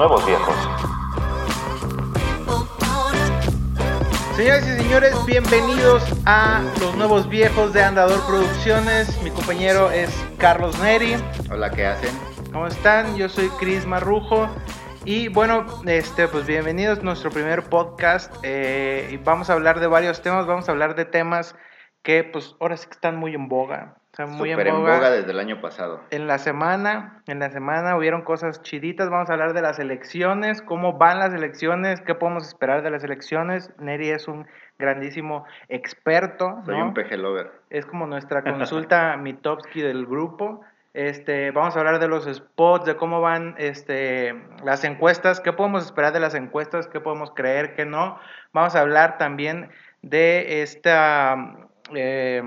nuevos viejos. Señoras y señores, bienvenidos a Los Nuevos Viejos de Andador Producciones. Mi compañero es Carlos Neri. Hola, ¿qué hacen? ¿Cómo están? Yo soy Cris Marrujo. Y bueno, este, pues bienvenidos a nuestro primer podcast. Eh, y vamos a hablar de varios temas. Vamos a hablar de temas que pues ahora sí que están muy en boga. Muy Súper en boga desde el año pasado. En la semana, en la semana hubieron cosas chiditas. Vamos a hablar de las elecciones, cómo van las elecciones, qué podemos esperar de las elecciones. Neri es un grandísimo experto. Soy un peje lover. Es como nuestra consulta Mitowski del grupo. Este, vamos a hablar de los spots, de cómo van este, las encuestas, qué podemos esperar de las encuestas, qué podemos creer, qué no. Vamos a hablar también de esta eh,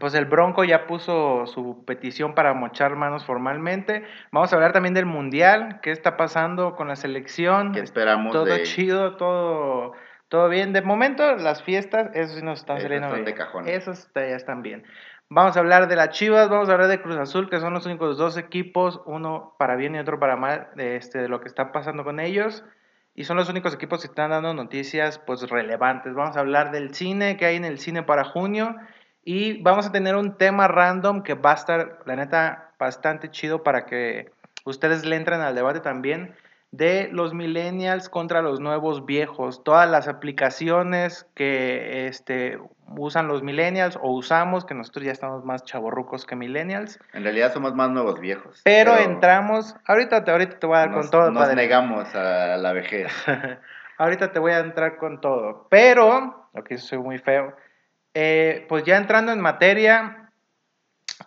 pues el Bronco ya puso su petición para mochar manos formalmente. Vamos a hablar también del Mundial, qué está pasando con la selección. ¿Qué esperamos Todo chido, todo, todo bien. De momento, las fiestas, eso sí nos están saliendo bien. de cajón. Esos ya están bien. Vamos a hablar de las Chivas, vamos a hablar de Cruz Azul, que son los únicos dos equipos, uno para bien y otro para mal, de, este, de lo que está pasando con ellos. Y son los únicos equipos que están dando noticias pues relevantes. Vamos a hablar del cine, que hay en el cine para junio. Y vamos a tener un tema random que va a estar, la neta, bastante chido para que ustedes le entren al debate también de los millennials contra los nuevos viejos. Todas las aplicaciones que este, usan los millennials o usamos, que nosotros ya estamos más chavorrucos que millennials. En realidad somos más nuevos viejos. Pero, entramos, ahorita te, ahorita te voy a dar con todo. Nos negamos a la vejez. ahorita te voy a entrar con todo. Pero, aquí soy muy feo eh, pues ya entrando en materia,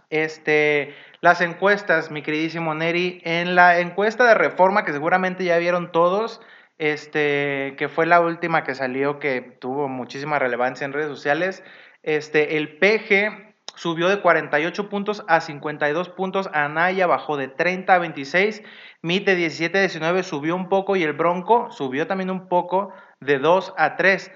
este, las encuestas, mi queridísimo Neri, en la encuesta de reforma que seguramente ya vieron todos, este, que fue la última que salió que tuvo muchísima relevancia en redes sociales, este, el PG subió de 48 puntos a 52 puntos, Anaya bajó de 30 a 26, MIT de 17 a 19 subió un poco y el Bronco subió también un poco de 2 a 3.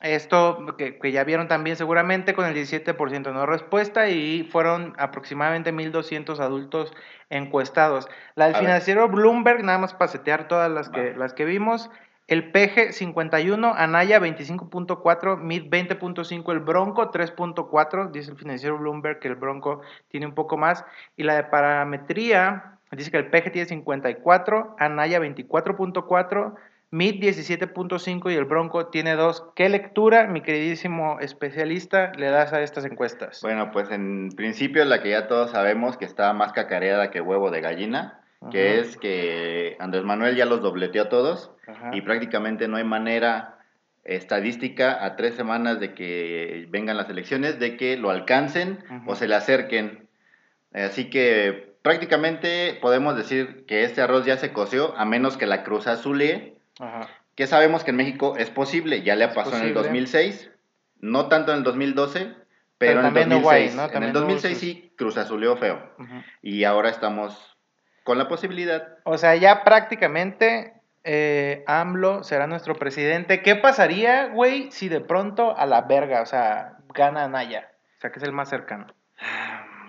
Esto que, ya vieron también seguramente con el 17% de no respuesta y fueron aproximadamente 1.200 adultos encuestados. La del financiero Bloomberg, nada más para setear todas las que, las que vimos, el PG 51, Anaya 25.4, MID 20.5, el Bronco 3.4, dice el financiero Bloomberg que el Bronco tiene un poco más, y la de parametría dice que el PG tiene 54, Anaya 24.4, MIT 17.5 y el Bronco tiene 2. ¿Qué lectura, mi queridísimo especialista, le das a estas encuestas? Bueno, pues en principio la que ya todos sabemos que está más cacareada que huevo de gallina, que es que Andrés Manuel ya los dobleteó a todos y prácticamente no hay manera estadística a tres semanas de que vengan las elecciones de que lo alcancen o se le acerquen. Así que prácticamente podemos decir que este arroz ya se coció, a menos que la Cruz Azul que sabemos que en México es posible, ya le pasó en el 2006, no tanto en el 2012, pero, en el 2006. En el 2006 sí Cruz Azuleó feo. Y ahora estamos con la posibilidad. O sea, ya prácticamente eh, AMLO será nuestro presidente. ¿Qué pasaría, güey, si de pronto a la verga, o sea, gana Naya? O sea, que es el más cercano.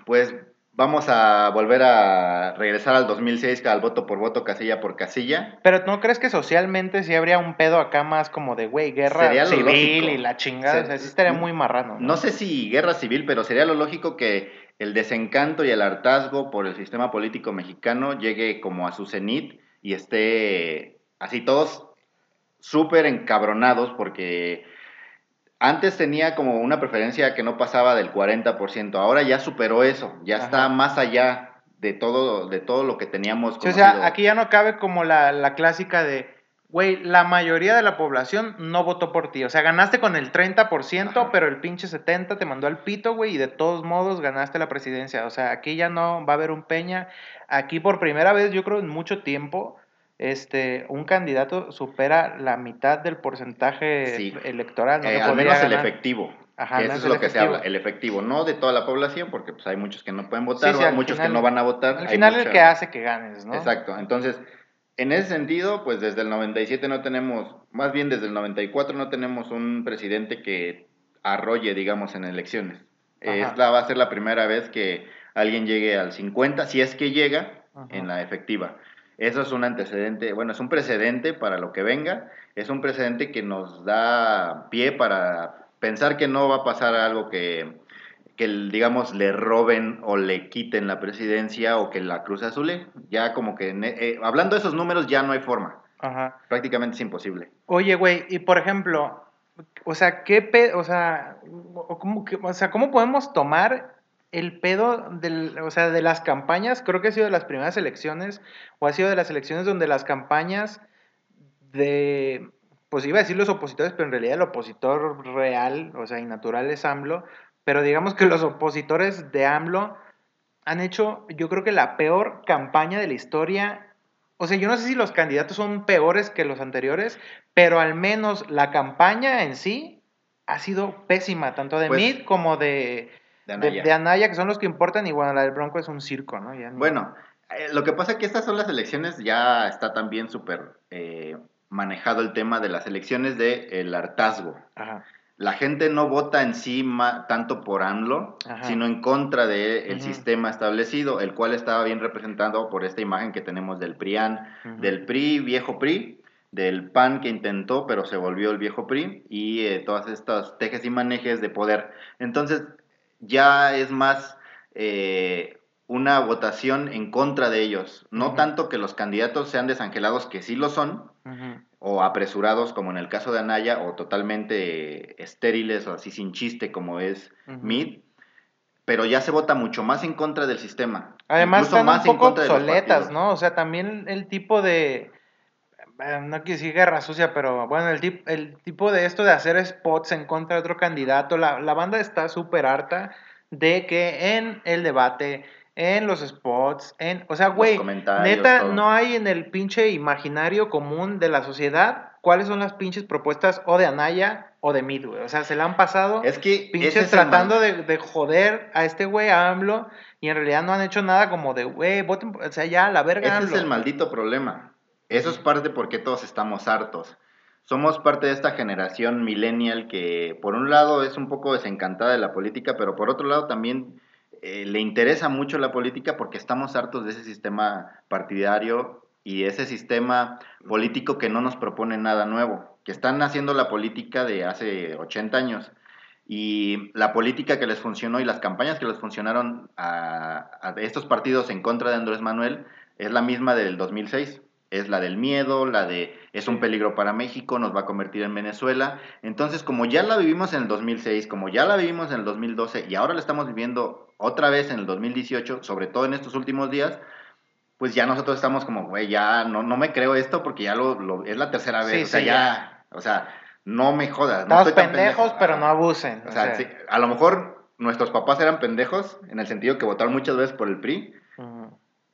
Pues vamos a volver a regresar al 2006 al voto por voto, casilla por casilla. Pero ¿no crees que socialmente sí habría un pedo acá más como de, güey, guerra civil y la chingada? o sea, sí estaría muy marrano. ¿no? sé si guerra civil, pero sería lo lógico que el desencanto y el hartazgo por el sistema político mexicano llegue como a su cenit y esté así todos súper encabronados porque antes tenía como una preferencia que no pasaba del 40%, ahora ya superó eso, ya está más allá de todo, de todo lo que teníamos. O sea, aquí ya no cabe como la, clásica de, güey, la mayoría de la población no votó por ti. O sea, ganaste con el 30%, pero el pinche 70% te mandó al pito, güey, y de todos modos ganaste la presidencia. O sea, aquí ya no va a haber un Peña. Aquí por primera vez, yo creo, en mucho tiempo, este, un candidato supera la mitad del porcentaje electoral. No eh, al menos el efectivo. Ajá, eso es lo que se habla, el efectivo, no de toda la población, porque pues hay muchos que no pueden votar, hay muchos que no van a votar. Al final es el que hace que ganes, ¿no? Exacto, entonces, en ese sentido, pues desde el 97 no tenemos, más bien desde el 94 no tenemos un presidente que arrolle, digamos, en elecciones. Esta va a ser la primera vez que alguien llegue al 50, si es que llega, en la efectiva. Eso es un antecedente, bueno, es un precedente para lo que venga, es un precedente que nos da pie para pensar que no va a pasar algo que, que digamos, le roben o le quiten la presidencia o que la Cruz Azul, ya como que, eh, hablando de esos números, ya no hay forma. Ajá. Prácticamente es imposible. Oye, güey, y por ejemplo, o sea, ¿qué pe o sea, ¿cómo, o sea, ¿cómo podemos tomar el pedo del, o sea, de las campañas? Creo que ha sido de las primeras elecciones, o ha sido de las elecciones donde las campañas de, pues iba a decir los opositores, pero en realidad el opositor real, o sea, y natural es AMLO, pero digamos que los opositores de AMLO han hecho, yo creo que la peor campaña de la historia o sea, yo no sé si los candidatos son peores que los anteriores, pero al menos la campaña en sí ha sido pésima, tanto de pues, Mid como de, de Anaya. que son los que importan, y bueno, la del Bronco es un circo, ¿no? Bueno, eh, lo que pasa es que estas son las elecciones, ya está también súper eh, manejado el tema de las elecciones del el hartazgo. Ajá la gente no vota en sí tanto por AMLO, sino en contra del sistema establecido, el cual estaba bien representado por esta imagen que tenemos del PRIAN, del PRI, viejo PRI, del PAN que intentó, pero se volvió el viejo PRI, y eh, todas estas tejes y manejes de poder. Entonces, ya es más eh, una votación en contra de ellos, no tanto que los candidatos sean desangelados, que sí lo son, o apresurados como en el caso de Anaya o totalmente estériles o así sin chiste como es Mid, pero ya se vota mucho más en contra del sistema. Además están más un poco obsoletas, ¿no? O sea, también el tipo de no quiero decir guerra sucia, pero bueno, el, el tipo de esto de hacer spots en contra de otro candidato, la, la banda está súper harta de que en el debate en los spots, en, o sea, güey, neta, no hay en el pinche imaginario común de la sociedad cuáles son las pinches propuestas o de Anaya o de Mid, güey. O sea, se la han pasado es que pinches tratando de, joder a este güey, a AMLO, y en realidad no han hecho nada como de, güey, voten, o sea, ya, la verga. Ese es el maldito problema. Eso es parte porque todos estamos hartos. Somos parte de esta generación millennial que, por un lado, es un poco desencantada de la política, pero por otro lado también eh, le interesa mucho la política porque estamos hartos de ese sistema partidario y ese sistema político que no nos propone nada nuevo, que están haciendo la política de hace 80 años. Y la política que les funcionó y las campañas que les funcionaron a, a estos partidos en contra de Andrés Manuel es la misma del 2006 es la del miedo, la de es un peligro para México, nos va a convertir en Venezuela. Entonces, como ya la vivimos en el 2006, como ya la vivimos en el 2012 y ahora la estamos viviendo otra vez en el 2018, sobre todo en estos últimos días, pues ya nosotros estamos como, güey, ya no, no me creo esto porque ya lo, es la tercera vez. o sea, ya, o sea, no me jodas. No Estamos pendejos, pero no abusen. O, sea, a lo mejor nuestros papás eran pendejos en el sentido que votaron muchas veces por el PRI,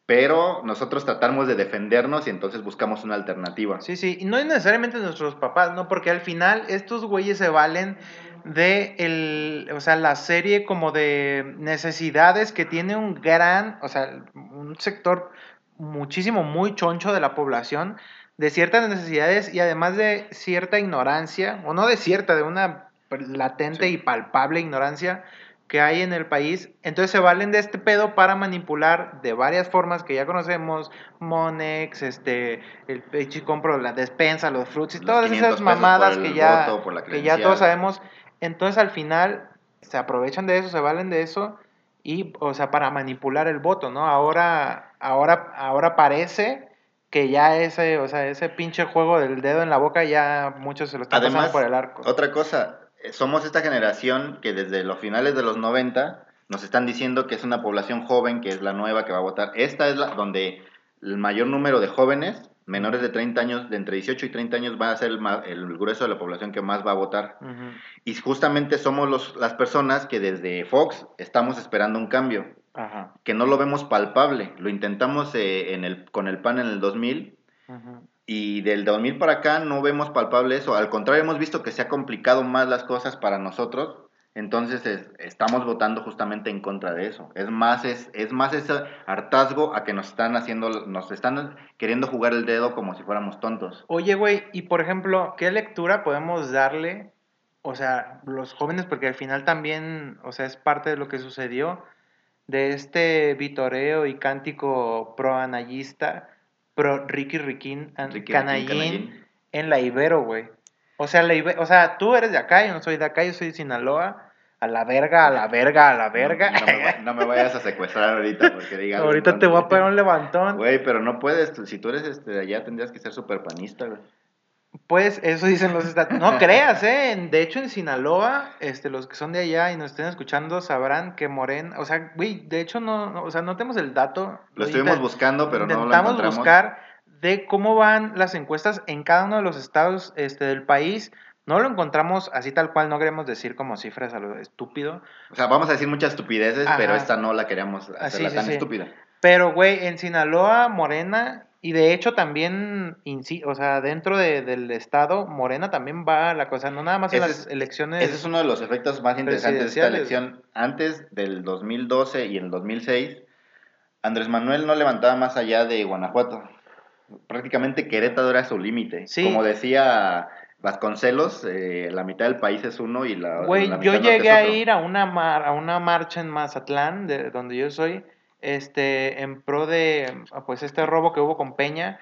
pero nosotros tratamos de defendernos y entonces buscamos una alternativa. Sí, sí, y no es necesariamente nuestros papás, ¿no? Porque al final estos güeyes se valen de el, o sea, la serie como de necesidades que tiene un gran, o sea, un sector muchísimo, muy choncho de la población, de ciertas necesidades y además de cierta ignorancia, o no de cierta, de una latente y palpable ignorancia que hay en el país. Entonces se valen de este pedo para manipular de varias formas que ya conocemos, Monex, este, el pechi compro la despensa, los fruits y todas esas mamadas que ya, que ya todos sabemos. Entonces al final se aprovechan de eso, se valen de eso y, o sea, para manipular el voto, ¿no? Ahora, ahora, ahora parece que ya ese, o sea, ese pinche juego del dedo en la boca ya muchos se lo están pasando por el arco. Otra cosa, somos esta generación que desde los finales de los 90 nos están diciendo que es una población joven, que es la nueva que va a votar. Esta es la donde el mayor número de jóvenes menores de 30 años, de entre 18 y 30 años, va a ser el, grueso de la población que más va a votar. Y justamente somos los, las personas que desde Fox estamos esperando un cambio, que no lo vemos palpable. Lo intentamos eh, en el, con el PAN en el 2000 y del 2000 para acá no vemos palpable eso. Al contrario, hemos visto que se ha complicado más las cosas para nosotros. Entonces estamos votando justamente en contra de eso. Es más, es, es más ese hartazgo a que nos están haciendo, nos están queriendo jugar el dedo como si fuéramos tontos. Oye, güey, y por ejemplo, ¿qué lectura podemos darle? O sea, los jóvenes, porque al final también, o sea, es parte de lo que sucedió, de este vitoreo y cántico pro-anayista pro Ricky Riquín, Canallín, en la Ibero, güey. O sea, la Ibero, o sea, tú eres de acá, yo no soy de acá, yo soy de Sinaloa. A la verga, a la verga, a la verga. No, me, vayas a secuestrar ahorita porque digas. ahorita te voy a pegar un levantón. Güey, pero no puedes. Si tú eres este, de allá, tendrías que ser súper panista, güey. Pues eso dicen los estados. No creas, ¿eh? De hecho, en Sinaloa, este, los que son de allá y nos estén escuchando sabrán que Morena, o sea, güey, de hecho, no, o sea, no tenemos el dato. Lo estuvimos buscando, pero no lo encontramos. buscar de cómo van las encuestas en cada uno de los estados este, del país. No lo encontramos así tal cual, no queremos decir como cifras a lo estúpido. O sea, vamos a decir muchas estupideces, pero esta no la queríamos hacerla tan estúpida. Pero, güey, en Sinaloa, Morena y de hecho también, o sea, dentro del Estado, Morena también va a la cosa, no nada más en las elecciones. Ese es uno de los efectos más interesantes de esta elección. Antes del 2012 y en el 2006, Andrés Manuel no levantaba más allá de Guanajuato. Prácticamente Querétaro era su límite. Como decía Vasconcelos, eh, la mitad del país es uno y la, Güey, yo llegué a ir a una, mar, a una marcha en Mazatlán, de donde yo soy, este, en pro de pues este robo que hubo con Peña,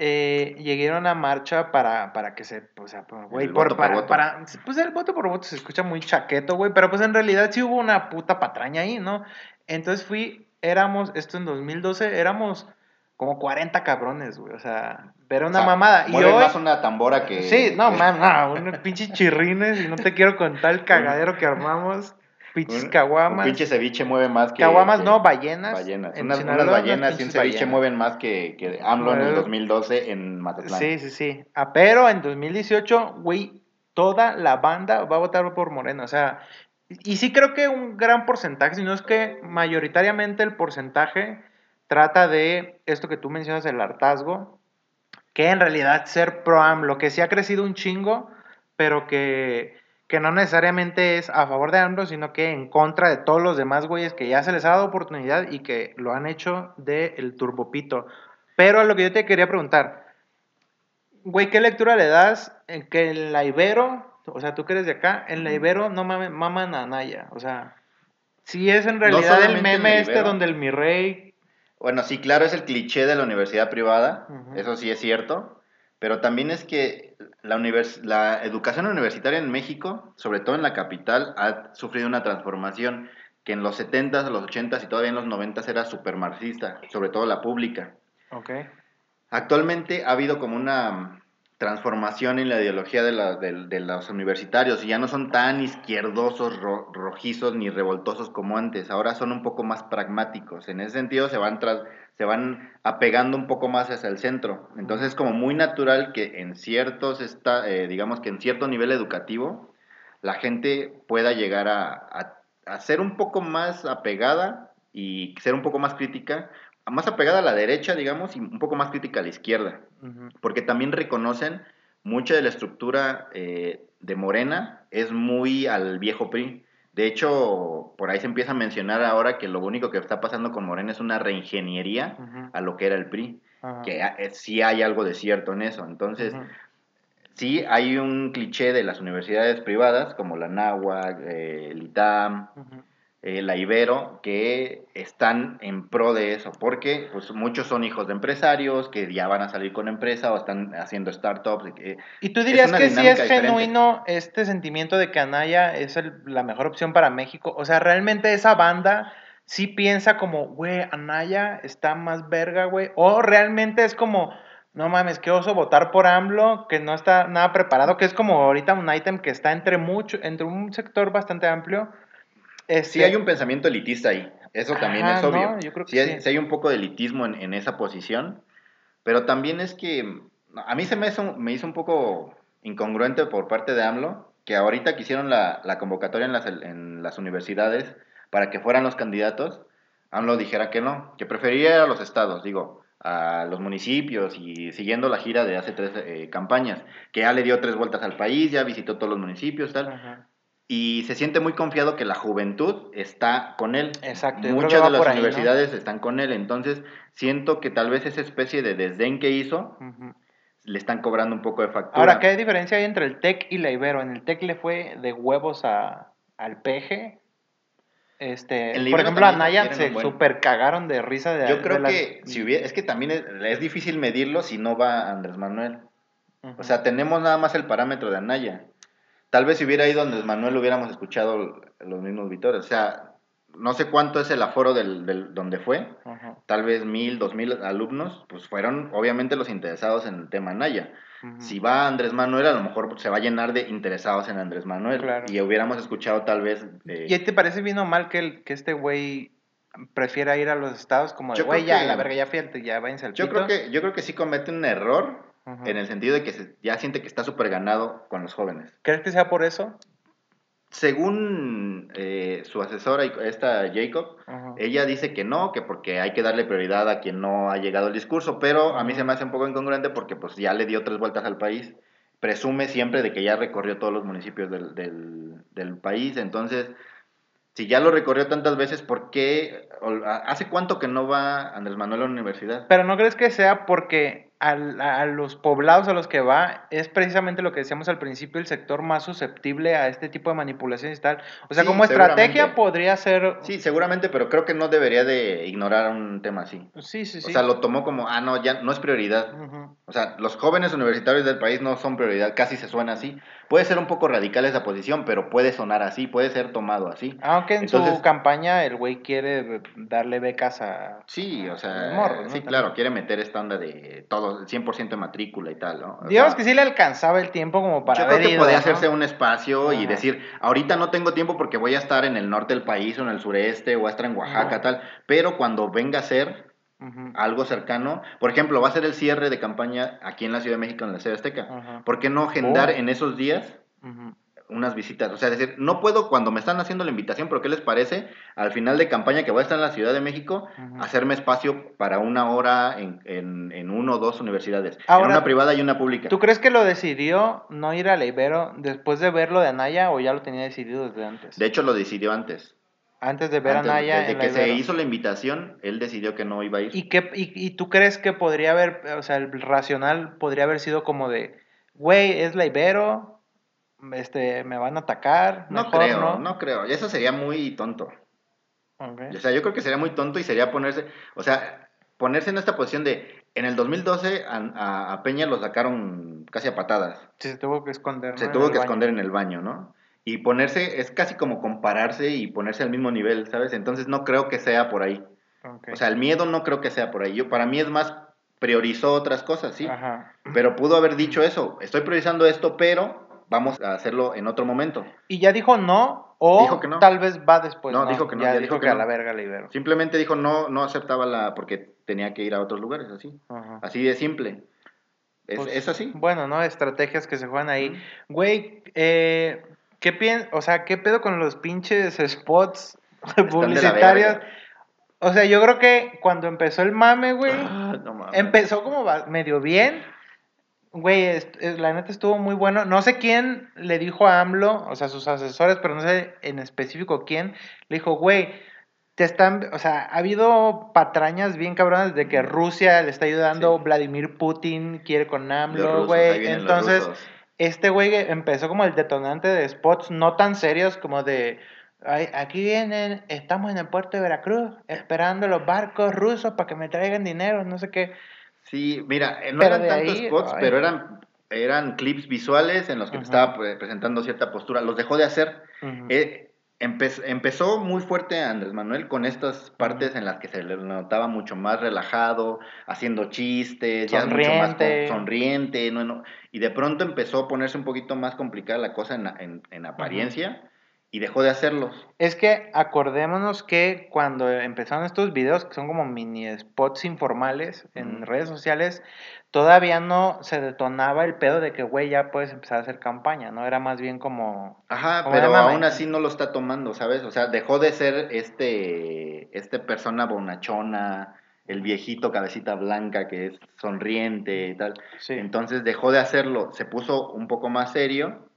eh, llegaron a marcha para, para que se, pues, güey, por, para, para, pues el voto por voto se escucha muy chaqueto, güey, pero pues en realidad sí hubo una puta patraña ahí, ¿no? Entonces fui, éramos, esto en 2012, éramos como 40 cabrones, güey, o sea, pero una mamada. Y hoy... más una tambora que... Sí, no, man, no, unos pinches chirrines y no te quiero contar el cagadero que armamos. Pinches caguamas. Un pinche ceviche mueve más que. Caguamas, no, ballenas. Ballenas. Unas, ballenas y un ceviche mueven más que, que AMLO en el 2012 en Mazatlán. Sí, sí, sí. Ah, pero en 2018, güey, toda la banda va a votar por Moreno. O sea, y sí creo que un gran porcentaje, si no es que mayoritariamente el porcentaje trata de esto que tú mencionas, el hartazgo, que en realidad ser pro AMLO, que sí ha crecido un chingo, pero que que no necesariamente es a favor de AMLO, sino que en contra de todos los demás güeyes que ya se les ha dado oportunidad y que lo han hecho del el turbopito. Pero a lo que yo te quería preguntar, güey, ¿qué lectura le das en que en la Ibero, o sea, tú que eres de acá, en la Ibero no maman a Naya? O sea, si es en realidad el meme este donde el mi rey... Bueno, sí, claro, es el cliché de la universidad privada, eso sí es cierto, pero también es que la, la educación universitaria en México, sobre todo en la capital, ha sufrido una transformación que en los 70s, los 80s y todavía en los 90s era súper marxista, sobre todo la pública. Okay. Actualmente ha habido como una transformación en la ideología de, la, de, los universitarios y ya no son tan izquierdosos, rojizos ni revoltosos como antes, ahora son un poco más pragmáticos. En ese sentido se van, tras, se van apegando un poco más hacia el centro. Entonces es como muy natural que en ciertos, está, eh, digamos que en cierto nivel educativo, la gente pueda llegar a, a ser un poco más apegada y ser un poco más crítica más apegada a la derecha, digamos, y un poco más crítica a la izquierda, porque también reconocen mucha de la estructura eh, de Morena es muy al viejo PRI. De hecho, por ahí se empieza a mencionar ahora que lo único que está pasando con Morena es una reingeniería a lo que era el PRI, que eh, sí hay algo de cierto en eso. Entonces, sí hay un cliché de las universidades privadas, como la NAHUAC, eh, el ITAM, eh, la Ibero, que están en pro de eso, porque pues, muchos son hijos de empresarios que ya van a salir con empresa o están haciendo startups. ¿Y tú dirías que sí es genuino este sentimiento de que Anaya es la mejor opción para México? O sea, realmente esa banda sí piensa como, güey, Anaya está más verga, güey, o realmente es como... No mames, qué oso votar por AMLO, que no está nada preparado, que es como ahorita un ítem que está entre mucho, entre un sector bastante amplio, Sí hay un pensamiento elitista ahí, eso también es obvio. yo creo que sí, hay, un poco de elitismo en, esa posición, pero también es que a mí se me hizo, me hizo un poco incongruente por parte de AMLO que ahorita que hicieron la, convocatoria en las, en las universidades para que fueran los candidatos, AMLO dijera que no, que prefería a los estados, digo, a los municipios y siguiendo la gira de hace tres eh, campañas, que ya le dio tres vueltas al país, ya visitó todos los municipios, tal y se siente muy confiado que la juventud está con él. Exacto. Muchas de las universidades están con él, entonces siento que tal vez esa especie de desdén que hizo le están cobrando un poco de factura. Ahora, ¿qué diferencia hay entre el TEC y la Ibero? En el TEC le fue de huevos a, al PG. Este, por ejemplo, a Naya se un buen- super cagaron de risa de Yo creo de las- que si hubiera, es que también es, es difícil medirlo si no va Andrés Manuel. O sea, tenemos nada más el parámetro de Anaya. Tal vez si hubiera ido Andrés Manuel hubiéramos escuchado los mismos vitores. O sea, no sé cuánto es el aforo del, del donde fue. Tal vez mil, dos mil alumnos, pues fueron obviamente los interesados en el tema Anaya. ujú. Si va Andrés Manuel, a lo mejor se va a llenar de interesados en Andrés Manuel. Claro. Y hubiéramos escuchado tal vez... eh, ¿Y ahí te parece bien o mal que, el, que este güey prefiera ir a los estados como de, güey, ya, que- la verga, ya al- ya váyanse al yo, pito"? creo que, yo creo que sí comete un error En el sentido de que se- ya siente que está súper ganado con los jóvenes. ¿Crees que sea por eso? Según eh, su asesora, esta Jacob, ella dice que no, que porque hay que darle prioridad a quien no ha llegado al discurso, pero a mí se me hace un poco incongruente porque pues ya le dio tres vueltas al país. Presume siempre de que ya recorrió todos los municipios del, del, del país, entonces, si ya lo recorrió tantas veces, ¿por qué? ¿Hace cuánto que no va Andrés Manuel a la universidad? Pero ¿no crees que sea porque a, a los poblados a los que va es precisamente lo que decíamos al principio, el sector más susceptible a este tipo de manipulaciones y tal? O sea, Sí, como estrategia podría ser... Sí, seguramente, pero creo que no debería de ignorar un tema así. sí, sí. sí. O sea, lo tomó como, ah, no, ya no es prioridad. O sea, los jóvenes universitarios del país no son prioridad, casi se suena así. Puede ser un poco radical esa posición, pero puede sonar así, puede ser tomado así. Aunque en Entonces- su campaña el güey quiere darle becas a... Sí, o sea, Los morros, ¿no? sí, claro, quiere meter esta onda de todo, el 100% de matrícula y tal, ¿no? O Digamos sea, que sí le alcanzaba el tiempo como para yo creo haber que ido, podía ¿no? hacerse un espacio y Ajá. decir, ahorita no tengo tiempo porque voy a estar en el norte del país o en el sureste o a estar en Oaxaca, Ajá. tal, pero cuando venga a ser algo cercano, por ejemplo, va a ser el cierre de campaña aquí en la Ciudad de México, en la Ciudad Azteca. ¿Por qué no agendar Oh. en esos días. Unas visitas. O sea, es decir, no puedo cuando me están haciendo la invitación, pero ¿qué les parece? Al final de campaña que voy a estar en la Ciudad de México, hacerme espacio para una hora en, en, en uno o dos universidades. Ahora, en una privada y una pública. ¿Tú crees que lo decidió no ir a la Ibero después de ver lo de Anaya o ya lo tenía decidido desde antes? De hecho, lo decidió antes. antes de ver Antes, a Anaya desde en que se hizo la invitación, él decidió que no iba a ir. ¿Y, qué, y, y tú crees que podría haber, o sea, el racional podría haber sido como de, güey, es la Ibero, este, me van a atacar, no mejor, creo, ¿no? no creo. Y eso sería muy tonto. O sea, yo creo que sería muy tonto y sería ponerse, o sea, ponerse en esta posición de, en el 2012 a, a- Peña lo sacaron casi a patadas. Sí, se tuvo que esconder. ¿no? Se tuvo que baño. esconder en el baño, ¿no? Y ponerse, es casi como compararse y ponerse al mismo nivel, ¿sabes? Entonces no creo que sea por ahí. O sea, el miedo no creo que sea por ahí. Yo, para mí es más, priorizó otras cosas, sí. Ajá. Pero pudo haber dicho eso, estoy priorizando esto, pero vamos a hacerlo en otro momento. Y ya dijo no, o Dijo que no. tal vez va después. No, dijo que no, Ya, ya dijo, dijo que, que a no. la verga la Ibero. Simplemente dijo no, no aceptaba la, porque tenía que ir a otros lugares, así. Ajá. Así de simple. Es, Pues, es así. Bueno, ¿no? Estrategias que se juegan ahí. Güey, eh, ¿qué pien o sea, qué pedo con los pinches spots publicitarios? O sea, yo creo que cuando empezó el mame, güey, Ah, no empezó como medio bien. Güey, eh, la neta estuvo muy bueno. No sé quién le dijo a AMLO, o sea, sus asesores, pero no sé en específico quién, le dijo, güey, te están, o sea, ha habido patrañas bien cabronas de que Rusia le está ayudando, Sí. Vladimir Putin quiere con AMLO, güey. Entonces, este güey empezó como el detonante de spots no tan serios como de "Ay, aquí vienen, estamos en el puerto de Veracruz esperando los barcos rusos para que me traigan dinero, no sé qué. Sí, mira, eh, no Pero eran tantos ahí, spots, ay. pero eran, eran clips visuales en los que estaba pues, presentando cierta postura. Los dejó de hacer. Eh, empe- empezó muy fuerte Andrés Manuel con estas partes en las que se le notaba mucho más relajado, haciendo chistes, ya mucho más Sonriente. sonriente, no, no, y de pronto empezó a ponerse un poquito más complicada la cosa en, en- en apariencia y dejó de hacerlos. Es que acordémonos que cuando empezaron estos videos, que son como mini spots informales en redes sociales, todavía no se detonaba el pedo de que, güey, ya puedes empezar a hacer campaña, ¿no? Era más bien como... Ajá, Como pero aún así no lo está tomando, ¿sabes? O sea, dejó de ser este, este persona bonachona, el viejito cabecita blanca que es sonriente y tal. Sí. Entonces dejó de hacerlo, se puso un poco más serio.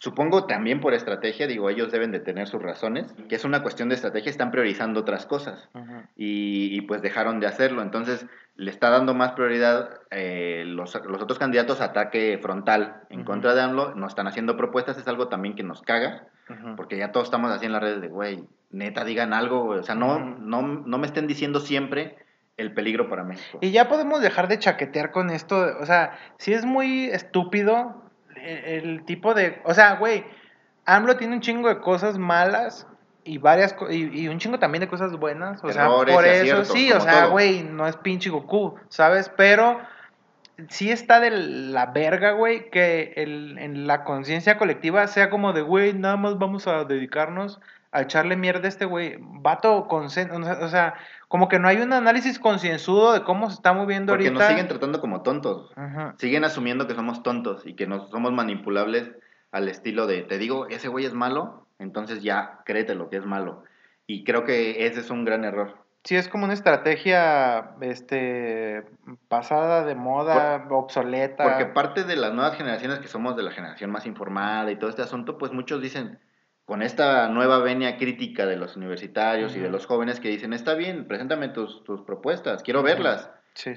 Supongo también por estrategia, digo, ellos deben de tener sus razones, que es una cuestión de estrategia, están priorizando otras cosas. Y, y, pues dejaron de hacerlo. Entonces le está dando más prioridad eh, los, los otros candidatos a ataque frontal en contra de AMLO, no están haciendo propuestas, es algo también que nos caga, porque ya todos estamos así en las redes de, güey, neta, digan algo, O sea, no, no, no me estén diciendo siempre el peligro para México. Y ya podemos dejar de chaquetear con esto. O sea, si es muy estúpido el, tipo de. O sea, güey, AMLO tiene un chingo de cosas malas y varias y, y, un chingo también de cosas buenas. O sea, por eso sí, o sea, güey, no es pinche Goku, ¿sabes? Pero sí está de la verga, güey, que el, en la conciencia colectiva sea como de, güey, nada más vamos a dedicarnos a echarle mierda a este güey. Vato, con, o sea, como que no hay un análisis concienzudo de cómo se está moviendo Porque ahorita. Porque nos siguen tratando como tontos. Siguen asumiendo que somos tontos y que nos somos manipulables al estilo de, te digo, ese güey es malo, entonces ya créete lo que es malo. Y creo que ese es un gran error. Sí, es como una estrategia este, pasada de moda, obsoleta. Porque parte de las nuevas generaciones que somos de la generación más informada y todo este asunto, pues muchos dicen, con esta nueva venia crítica de los universitarios y de los jóvenes que dicen, está bien, preséntame tus, tus propuestas, quiero verlas.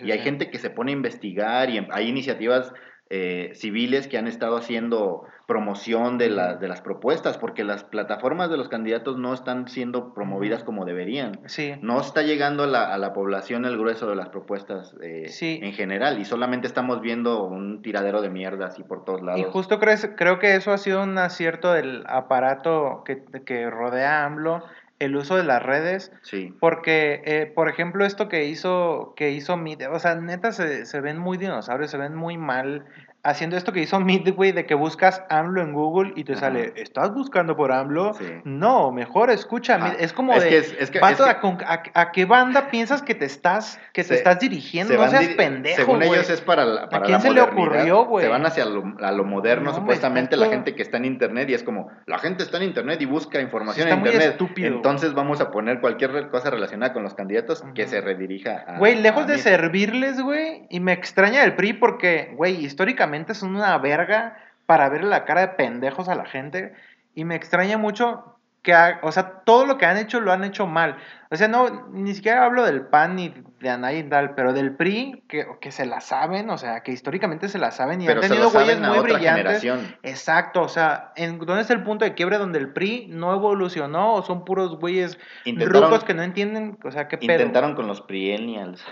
y hay gente que se pone a investigar y hay iniciativas eh, civiles que han estado haciendo promoción de, de las propuestas, porque las plataformas de los candidatos no están siendo promovidas como deberían. Sí. No está llegando a la, a la población el grueso de las propuestas eh, en general y solamente estamos viendo un tiradero de mierda así por todos lados. Y justo creo, creo que eso ha sido un acierto del aparato que, que rodea a AMLO el uso de las redes. Sí. Porque, eh, por ejemplo, esto que hizo, que hizo o sea, neta se, se ven muy dinosaurios, se ven muy mal haciendo esto que hizo Midway de que buscas AMLO en Google y te sale, ¿estás buscando por AMLO? No, mejor escucha. Es como de, es que, a, qué banda piensas que te estás, que te estás dirigiendo? No seas pendejo, Según ellos es para, para ¿A quién se le ocurrió, güey? Se van hacia lo, a lo moderno, supuestamente la gente que está en Internet y es como, la gente está en Internet y busca información en Internet. Estúpido. Entonces vamos a poner cualquier cosa relacionada con los candidatos que se redirija a... Güey, lejos de servirles, güey, y me extraña el PRI porque, güey, históricamente son una verga para ver la cara de pendejos a la gente. Y me extraña mucho que, o sea, todo lo que han hecho lo han hecho mal. O sea, no, ni siquiera hablo del PAN ni de Anay y tal, pero del PRI, que, que se la saben, o sea, que históricamente se la saben y han tenido güeyes muy brillantes. Exacto, o sea, ¿en, ¿dónde es el punto de quiebre donde el PRI no evolucionó o son puros güeyes rucos que no entienden? O sea, qué pedo. Intentaron con los Priennials.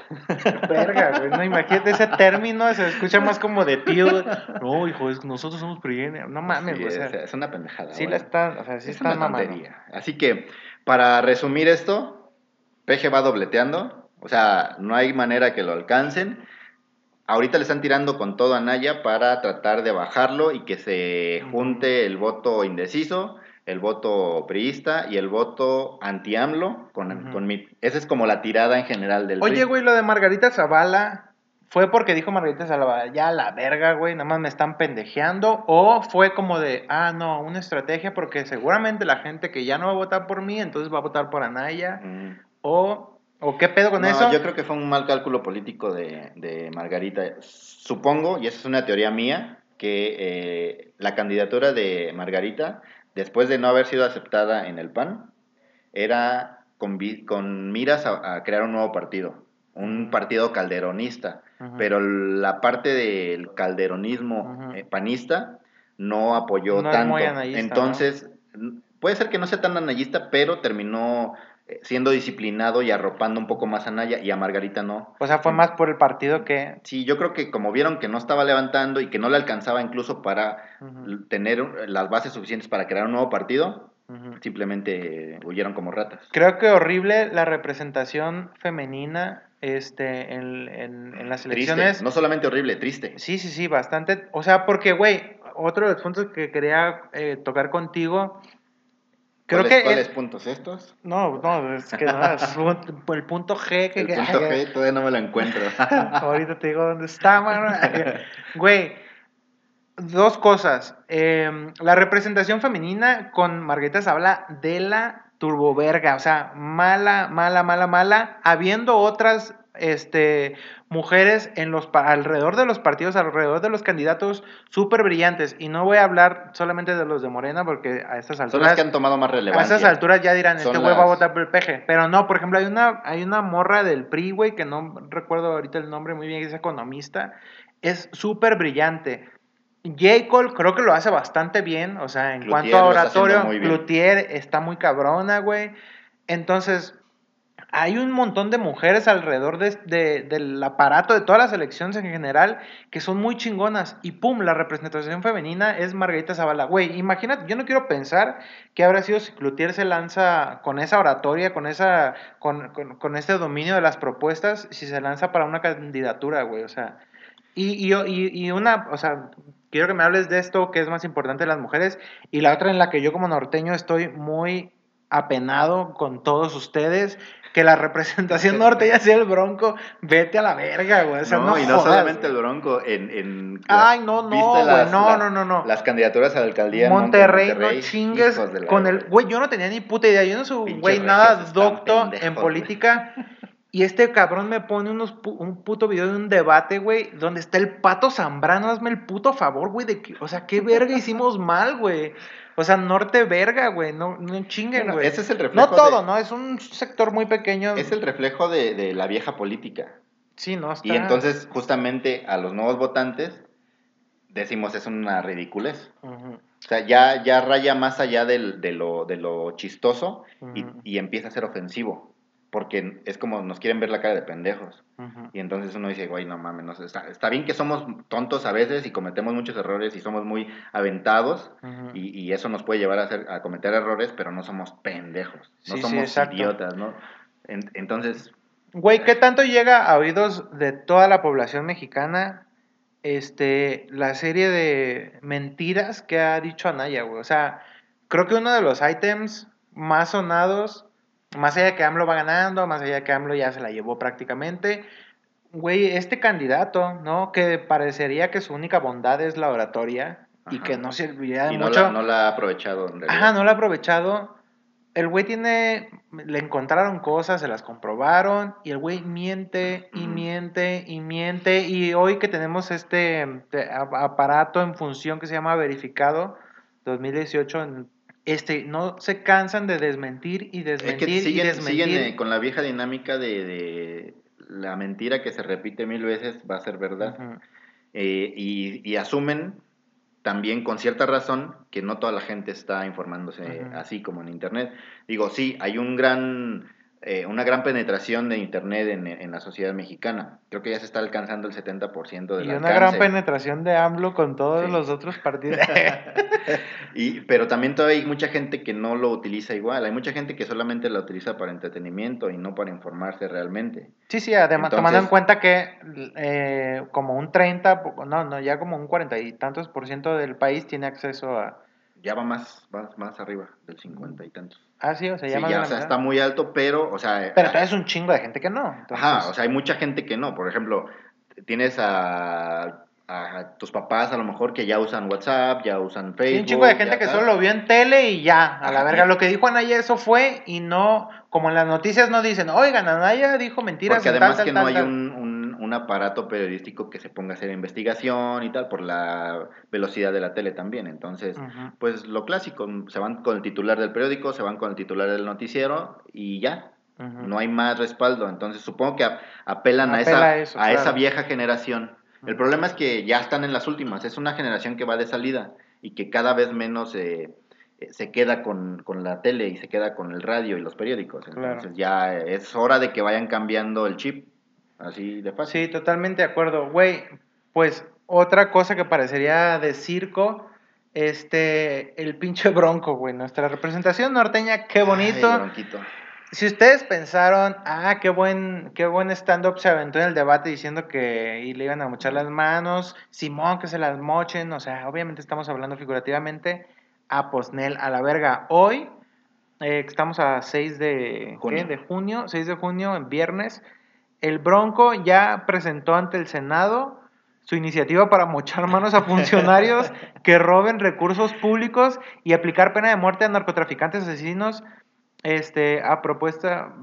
Verga, güey, no, imagínate ese término, se escucha más como de tío. No, hijo, nosotros somos Priennials. No mames, o sea, es una pendejada. Sí, la están, o sea, sí es están mamando. Así que, para resumir esto, Peje va dobleteando, o sea, no hay manera que lo alcancen. Ahorita le están tirando con todo a Naya para tratar de bajarlo y que se junte el voto indeciso, el voto priista y el voto anti-AMLO con, con mi... Esa es como la tirada en general del Oye, güey, lo de Margarita Zavala, ¿Fue porque dijo Margarita Zavala, ya la verga, güey, nada más me están pendejeando? ¿O fue como de, ah, no, una estrategia porque seguramente la gente que ya no va a votar por mí, entonces va a votar por Anaya? ¿O, ¿O qué pedo con eso? Yo creo que fue un mal cálculo político de, Margarita. Supongo, y esa es una teoría mía, que eh, la candidatura de Margarita, después de no haber sido aceptada en el PAN, era con, con miras a, crear un nuevo partido, un partido calderonista. Pero la parte del calderonismo eh, panista no apoyó tanto. Entonces, puede ser que no sea tan anayista, pero terminó siendo disciplinado y arropando un poco más a Naya y a Margarita no. O sea, fue más por el partido que... Sí, yo creo que como vieron que no estaba levantando y que no le alcanzaba incluso para tener las bases suficientes para crear un nuevo partido, simplemente huyeron como ratas. Creo que horrible la representación femenina este, en, en, las elecciones. No solamente horrible, triste. Sí, sí, sí, bastante. O sea, porque, güey, otro de los puntos que quería eh, tocar contigo Creo ¿Cuáles, que ¿Cuáles puntos estos? No, no, es que no, es el punto G. Que, el punto G todavía no me lo encuentro. Ahorita te digo dónde está, mano. Güey, dos cosas. Em, la representación femenina con Margarita habla de la turboverga, o sea, mala, mala, mala, mala, habiendo otras este, mujeres en los, alrededor de los partidos, alrededor de los candidatos súper brillantes. Y no voy a hablar solamente de los de Morena, porque a estas alturas. Son las que han tomado más relevancia. A estas alturas ya dirán, este güey va a votar por el peje. Pero no, por ejemplo, hay una, hay una morra del PRI, güey, que no recuerdo ahorita el nombre muy bien, es economista. Es súper brillante. J. Cole creo que lo hace bastante bien, o sea, en cuanto a oratorio, Luthier está muy cabrona, güey. Entonces, hay un montón de mujeres alrededor de, del aparato de todas las elecciones en general que son muy chingonas. Y pum, la representación femenina es Margarita Zavala. Güey, imagínate, yo no quiero pensar que habrá sido si Cloutier se lanza con esa oratoria, con, esa, con, con, este dominio de las propuestas, si se lanza para una candidatura, güey. O sea, y, y, y, una, o sea, quiero que me hables de esto que es más importante de las mujeres. Y la otra en la que yo como norteño estoy muy apenado con todos ustedes que la representación norte ya sea el Bronco, vete a la verga, güey. no, y no solamente el Bronco, en... en Ay, no, no, güey, no, no, no, no. Las candidaturas a la alcaldía Monterrey, no chingues con el... Güey, yo no tenía ni puta idea, yo no soy, güey, nada docto en política. Y este cabrón me pone unos un puto video de un debate, güey, donde está el pato Zambrano. Hazme el puto favor, güey, de que, o sea, qué verga hicimos mal, güey. O sea, norte verga, güey, no, no chinguen, güey. ese es el reflejo. No todo, ¿no? Es un sector muy pequeño. Es el reflejo de, la vieja política. Sí, no está. Y entonces, justamente a los nuevos votantes, decimos es una ridiculez. O sea, ya, ya raya más allá del, de, lo, de lo chistoso y, y empieza a ser ofensivo porque es como nos quieren ver la cara de pendejos. Y entonces uno dice, güey, no mames, no, está, está, bien que somos tontos a veces y cometemos muchos errores y somos muy aventados y, eso nos puede llevar a, hacer, a cometer errores, pero no somos pendejos, no somos idiotas, ¿no? entonces... Güey, ¿qué tanto llega a oídos de toda la población mexicana este, la serie de mentiras que ha dicho Anaya, güey? O sea, creo que uno de los ítems más sonados más allá de que AMLO va ganando, más allá de que AMLO ya se la llevó prácticamente, güey, este candidato, ¿no? Que parecería que su única bondad es la oratoria y que no serviría de mucho. no la ha aprovechado. En Ajá, no la ha aprovechado. El güey tiene, le encontraron cosas, se las comprobaron y el güey miente y miente y miente y hoy que tenemos este aparato en función que se llama verificado 2018 en este, no se cansan de desmentir y desmentir es que siguen, y desmentir. Siguen eh, con la vieja dinámica de, la mentira que se repite mil veces va a ser verdad. Eh, y, asumen también con cierta razón que no toda la gente está informándose así como en Internet. Digo, sí, hay un gran eh, una gran penetración de Internet en, la sociedad mexicana. Creo que ya se está alcanzando el 70% de Y una gran penetración de AMLO con todos los otros partidos. y, pero también todavía hay mucha gente que no lo utiliza igual. Hay mucha gente que solamente lo utiliza para entretenimiento y no para informarse realmente. Sí, sí, además tomando en cuenta que eh, como un 30, no, no, ya como un 40 y tantos por ciento del país tiene acceso a... Ya va más, más, más arriba del 50 y tantos. Ah, sí, o sea, ya, o sea, está muy alto, pero, o sea... Pero es un chingo de gente que no. Ajá, o sea, hay mucha gente que no. Por ejemplo, tienes a, a tus papás a lo mejor que ya usan WhatsApp, ya usan Facebook. Sí, un chingo de gente que solo lo vio en tele y ya, a la verga. Lo que dijo Anaya, eso fue y no, como en las noticias no dicen, oigan, Anaya dijo mentiras. Porque además que no hay un, un aparato periodístico que se ponga a hacer investigación y tal, por la velocidad de la tele también. Entonces, pues lo clásico, se van con el titular del periódico, se van con el titular del noticiero y ya. No hay más respaldo. Entonces, supongo que apelan a, esa, a, esa vieja generación. El problema es que ya están en las últimas. Es una generación que va de salida y que cada vez menos eh, se queda con, con, la tele y se queda con el radio y los periódicos. Entonces ya es hora de que vayan cambiando el chip. Así de fácil. Sí, totalmente de acuerdo. Güey, pues otra cosa que parecería de circo, este, el pinche bronco, güey. Nuestra representación norteña, qué bonito. si ustedes pensaron, ah, qué buen, qué buen stand-up se aventó en el debate diciendo que y le iban a mochar las manos, Simón que se las mochen, o sea, obviamente estamos hablando figurativamente, a Posnel a la verga. Hoy, eh, estamos a 6 de junio. de junio, 6 de junio, en viernes, el Bronco ya presentó ante el Senado su iniciativa para mochar manos a funcionarios que roben recursos públicos y aplicar pena de muerte a narcotraficantes asesinos. Este, a propuesta,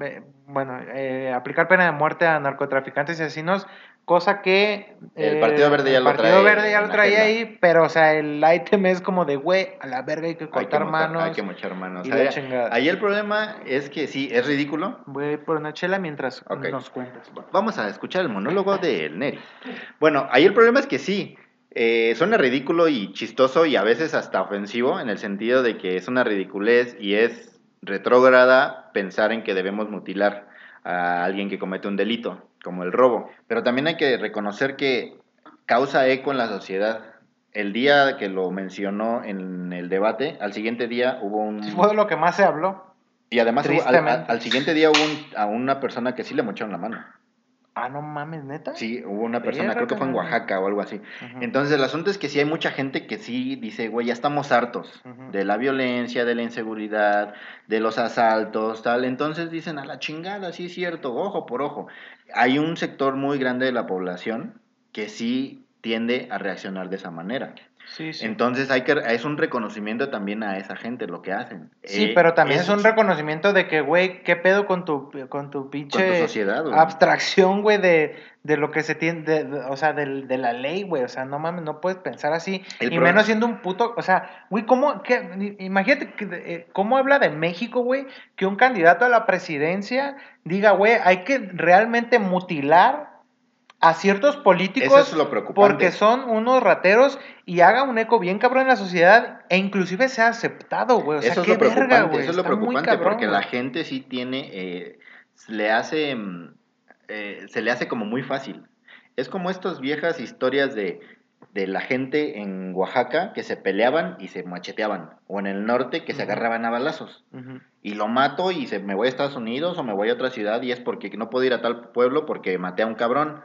bueno, eh, aplicar pena de muerte a narcotraficantes y asesinos Cosa que... El Partido Verde ya lo Partido Verde ya lo traía ahí, pero, o sea, el ítem es como de, güey, a la verga hay que cortar manos. Hay que mochar manos. ahí, el problema es que sí, es ridículo. Voy por una chela mientras nos cuentas. Vamos a escuchar el monólogo de Neri. Bueno, ahí el problema es que sí, eh, suena ridículo y chistoso y a veces hasta ofensivo en el sentido de que es una ridiculez y es retrógrada pensar en que debemos mutilar a alguien que comete un delito, como el robo. Pero también hay que reconocer que causa eco en la sociedad. El día que lo mencionó en el debate, al siguiente día hubo un... Fue de lo que más se habló. Y además hubo- al, al- al siguiente día hubo un- a una persona que sí le mocharon la mano. Ah, no mames, neta. Sí, hubo una persona, creo que fue en. Oaxaca o algo así. Entonces el asunto es que sí hay mucha gente que sí dice, güey, ya estamos hartos de la violencia, de la inseguridad, de los asaltos, tal. Entonces dicen, a la chingada, sí es cierto, ojo por ojo. Hay un sector muy grande de la población que sí tiende a reaccionar de esa manera. Sí, sí. Entonces hay que, es un reconocimiento también a esa gente lo que hacen. Sí, Eh, pero también es un reconocimiento de que, güey, ¿qué pedo con tu, con tu pinche Con tu sociedad, güey. abstracción, güey, de, de lo que se tiene, de- de- o sea, del- de, la ley, güey? O sea, no mames, no puedes pensar así. El y menos siendo un puto, o sea, güey, ¿cómo, qué, imagínate, que, eh, cómo habla de México, güey, que un candidato a la presidencia diga, güey, hay que realmente mutilar a ciertos políticos Eso es lo porque son unos rateros y haga un eco bien cabrón en la sociedad e inclusive sea aceptado, güey. O sea, eso es qué lo preocupante, verga, güey. eso es lo Está muy preocupante cabrón, porque güey. la gente sí tiene, eh, le hace, mm, eh, se le hace como muy fácil. Es como estas viejas historias de, de la gente en Oaxaca que se peleaban y se macheteaban, o en el norte que se agarraban a balazos. Y lo mato y se, me voy a Estados Unidos o me voy a otra ciudad y es porque no puedo ir a tal pueblo porque maté a un cabrón.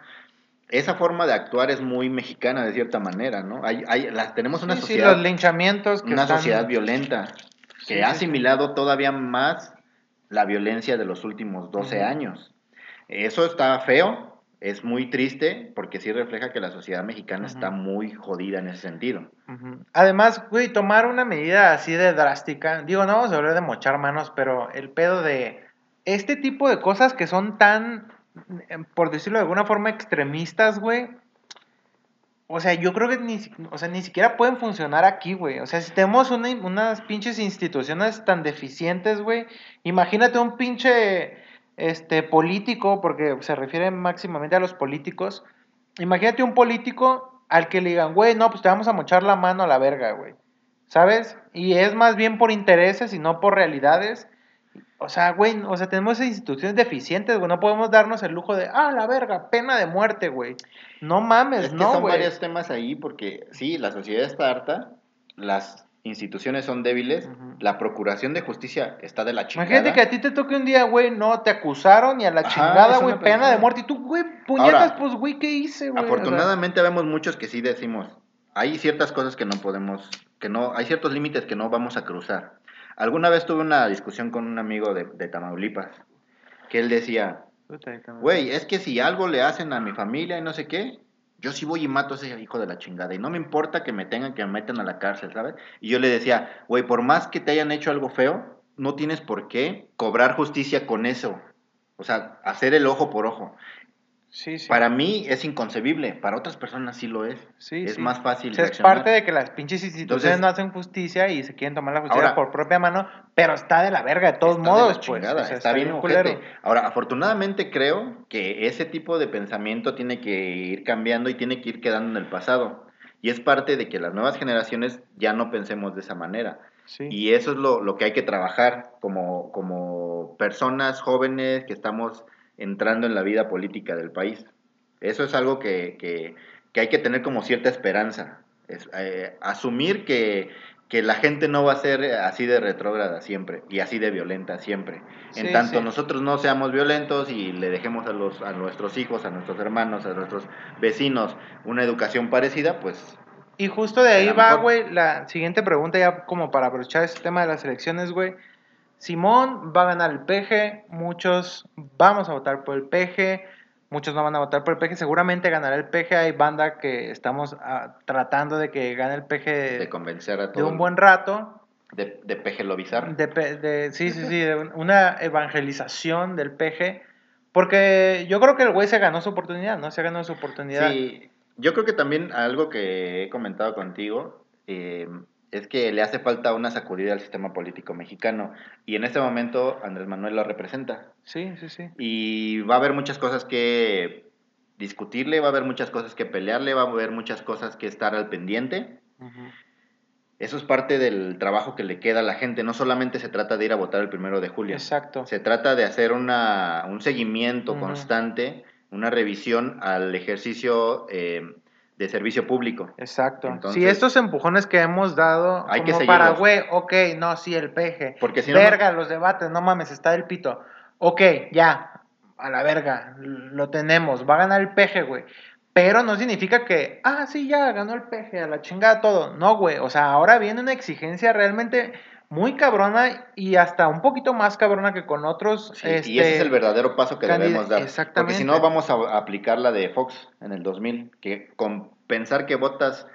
Esa forma de actuar es muy mexicana de cierta manera, ¿no? Hay, hay, las, tenemos una Sí, sí, sociedad los linchamientos que una están- sociedad violenta que Sí, ha asimilado todavía más la violencia de los últimos 12 Ujú. años. Eso está feo, es muy triste porque sí refleja que la sociedad mexicana está muy jodida en ese sentido. Además, güey, tomar una medida así de drástica, digo, no vamos a hablar de mochar manos, pero el pedo de este tipo de cosas que son tan, eh, por decirlo de alguna forma, extremistas, güey. O sea, yo creo que ni, o sea, ni siquiera pueden funcionar aquí, güey. O sea, si tenemos una- unas pinches instituciones tan deficientes, güey, imagínate un pinche este, político, porque se refiere máximamente a los políticos. Imagínate un político al que le digan, güey, no, pues te vamos a mochar la mano a la verga, güey. ¿Sabes? Y es más bien por intereses y no por realidades. O sea, güey, o sea, tenemos instituciones deficientes, güey. No podemos darnos el lujo de, ah, la verga, pena de muerte, güey. No mames, Es que no, son güey. varios temas ahí porque sí, la sociedad está harta, las instituciones son débiles, la procuración de justicia está de la chingada. Imagínate que a ti te toque un día, güey, no, te acusaron y a la Ajá, chingada, güey, pena de muerte. Y tú, güey, puñetas, Ahora, pues, güey, ¿qué hice, güey? O sea, Afortunadamente vemos muchos que sí decimos, hay ciertas cosas que no podemos, que no, hay ciertos límites que no vamos a cruzar. Alguna vez tuve una discusión con un amigo de, de Tamaulipas, que él decía, güey, es que si algo le hacen a mi familia y no sé qué, yo sí voy y mato a ese hijo de la chingada. Y no me importa que me tengan que me metan a la cárcel, ¿sabes? Y yo le decía, güey, por más que te hayan hecho algo feo, no tienes por qué cobrar justicia con eso. O sea, hacer el ojo por ojo. Sí, sí. Para mí es inconcebible, para otras personas sí lo es. Sí, es sí. más fácil. O sea, es parte de que las pinches instituciones Entonces- no hacen justicia y se quieren tomar la justicia Ahora- por propia mano, pero está de la verga de todos Está de modos, pues. chingada, O sea, está, bien culero. Ahora, afortunadamente creo que ese tipo de pensamiento tiene que ir cambiando y tiene que ir quedando en el pasado. Y es parte de que las nuevas generaciones ya no pensemos de esa manera. Sí. Y eso es lo, lo que hay que trabajar como, como personas jóvenes que estamos entrando en la vida política del país. Eso es algo que, que- que hay que tener como cierta esperanza. Es, eh, asumir que, que la gente no va a ser así de retrógrada siempre y así de violenta siempre. En Sí, tanto sí. nosotros no seamos violentos y le dejemos a, los, a nuestros hijos, a nuestros hermanos, a nuestros vecinos una educación parecida, pues Y justo de ahí va, güey, la siguiente pregunta ya como para aprovechar este tema de las elecciones, güey. Simón va a ganar el PG, muchos vamos a votar por el PG, muchos no van a votar por el PG, seguramente ganará el PG, hay banda que estamos ah, tratando de que gane el PG de de, convencer a de todos. un buen rato. De, de pejelobizar. De, pe- de- sí, sí, sí, de un- una evangelización del PG, porque yo creo que el güey se ganó su oportunidad, ¿no? Se ganó su oportunidad. Sí, yo creo que también algo que he comentado contigo eh, es que le hace falta una sacudida al sistema político mexicano y en este momento Andrés Manuel lo representa Sí, sí, sí. y va a haber muchas cosas que discutirle, va a haber muchas cosas que pelearle, va a haber muchas cosas que estar al pendiente. Eso es parte del trabajo que le queda a la gente. No solamente se trata de ir a votar el primero de julio. Exacto. Se trata de hacer una, un seguimiento constante, una revisión al ejercicio eh, de servicio público. Exacto. si estos empujones que hemos dado hay como que para, güey, ok, no, sí, el peje. Porque si Verga, los debates, no mames, está el pito. Ok, ya, a la verga, lo tenemos, va a ganar el peje, güey. Pero no significa que, ah, sí, ya ganó el peje, a la chingada todo. No, güey, o sea, ahora viene una exigencia realmente muy cabrona y hasta un poquito más cabrona que con otros. y ese es el este, verdadero paso que debemos dar. Exactamente. Porque si no, vamos a aplicar la de Fox en el 2000, que con pensar que votas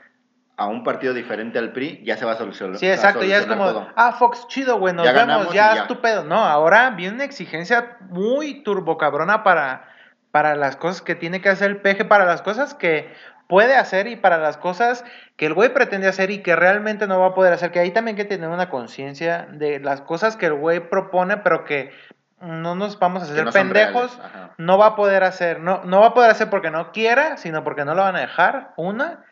a un partido diferente al PRI, ya se va a solucionar. Sí, exacto, ya es como, ah, Fox, chido, güey, nos vemos, ya, ya. estúpido. No, ahora viene una exigencia muy turbocabrona para para las cosas que tiene que hacer el peje, para las cosas que puede hacer y para las cosas que el güey pretende hacer y que realmente no va a poder hacer, que ahí también hay que tener una conciencia de las cosas que el güey propone, pero que no nos vamos a hacer pendejos, no va a poder hacer, no, no va a poder hacer porque no quiera, sino porque no lo van a dejar, una,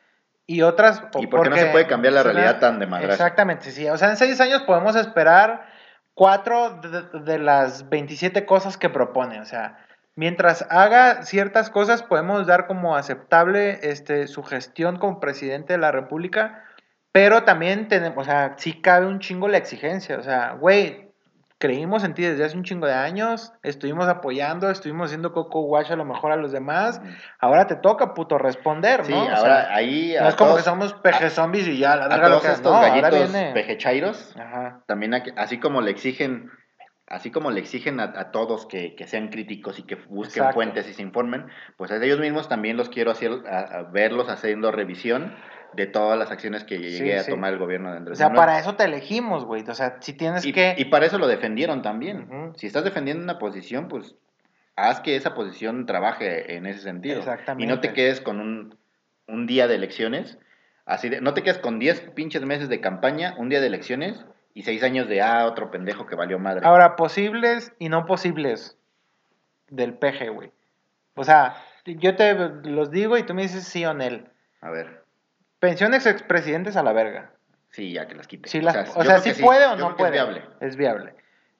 y otras... Y porque, no se puede cambiar la realidad tan de madre. Exactamente, sí, o sea, en seis años podemos esperar cuatro de, de las 27 cosas que propone, o sea, mientras haga ciertas cosas, podemos dar como aceptable este, su gestión como presidente de la República, pero también tenemos, o sea, sí cabe un chingo la exigencia, o sea, güey, creímos en ti desde hace un chingo de años, estuvimos apoyando, estuvimos haciendo coco wash a lo mejor a los demás, ahora te toca, puto, responder, ¿no? Sí, ahora ahí... No es como que somos peje zombies y ya, la verdad lo que estos no, gallitos pejechairos, también así como le exigen así como le exigen a, todos que, sean críticos y que busquen fuentes y se informen, pues a ellos mismos también los quiero hacer, a, verlos haciendo revisión de todas las acciones que llegué a tomar el gobierno de Andrés O sea, para eso te elegimos, güey. O sea, si tienes que... Y para eso lo defendieron también. Si estás defendiendo una posición, pues haz que esa posición trabaje en ese sentido. Exactamente. Y no te quedes con un, un día de elecciones. Así de, no te quedes con 10 pinches meses de campaña, un día de elecciones y seis años de, ah, otro pendejo que valió madre. Ahora, posibles y no posibles del peje, güey. O sea, yo te los digo y tú me dices sí o no. A ver. Pensiones expresidentes a la verga. Sí, ya que las quite. o sea, sí puede o no puede. Es viable. Es viable.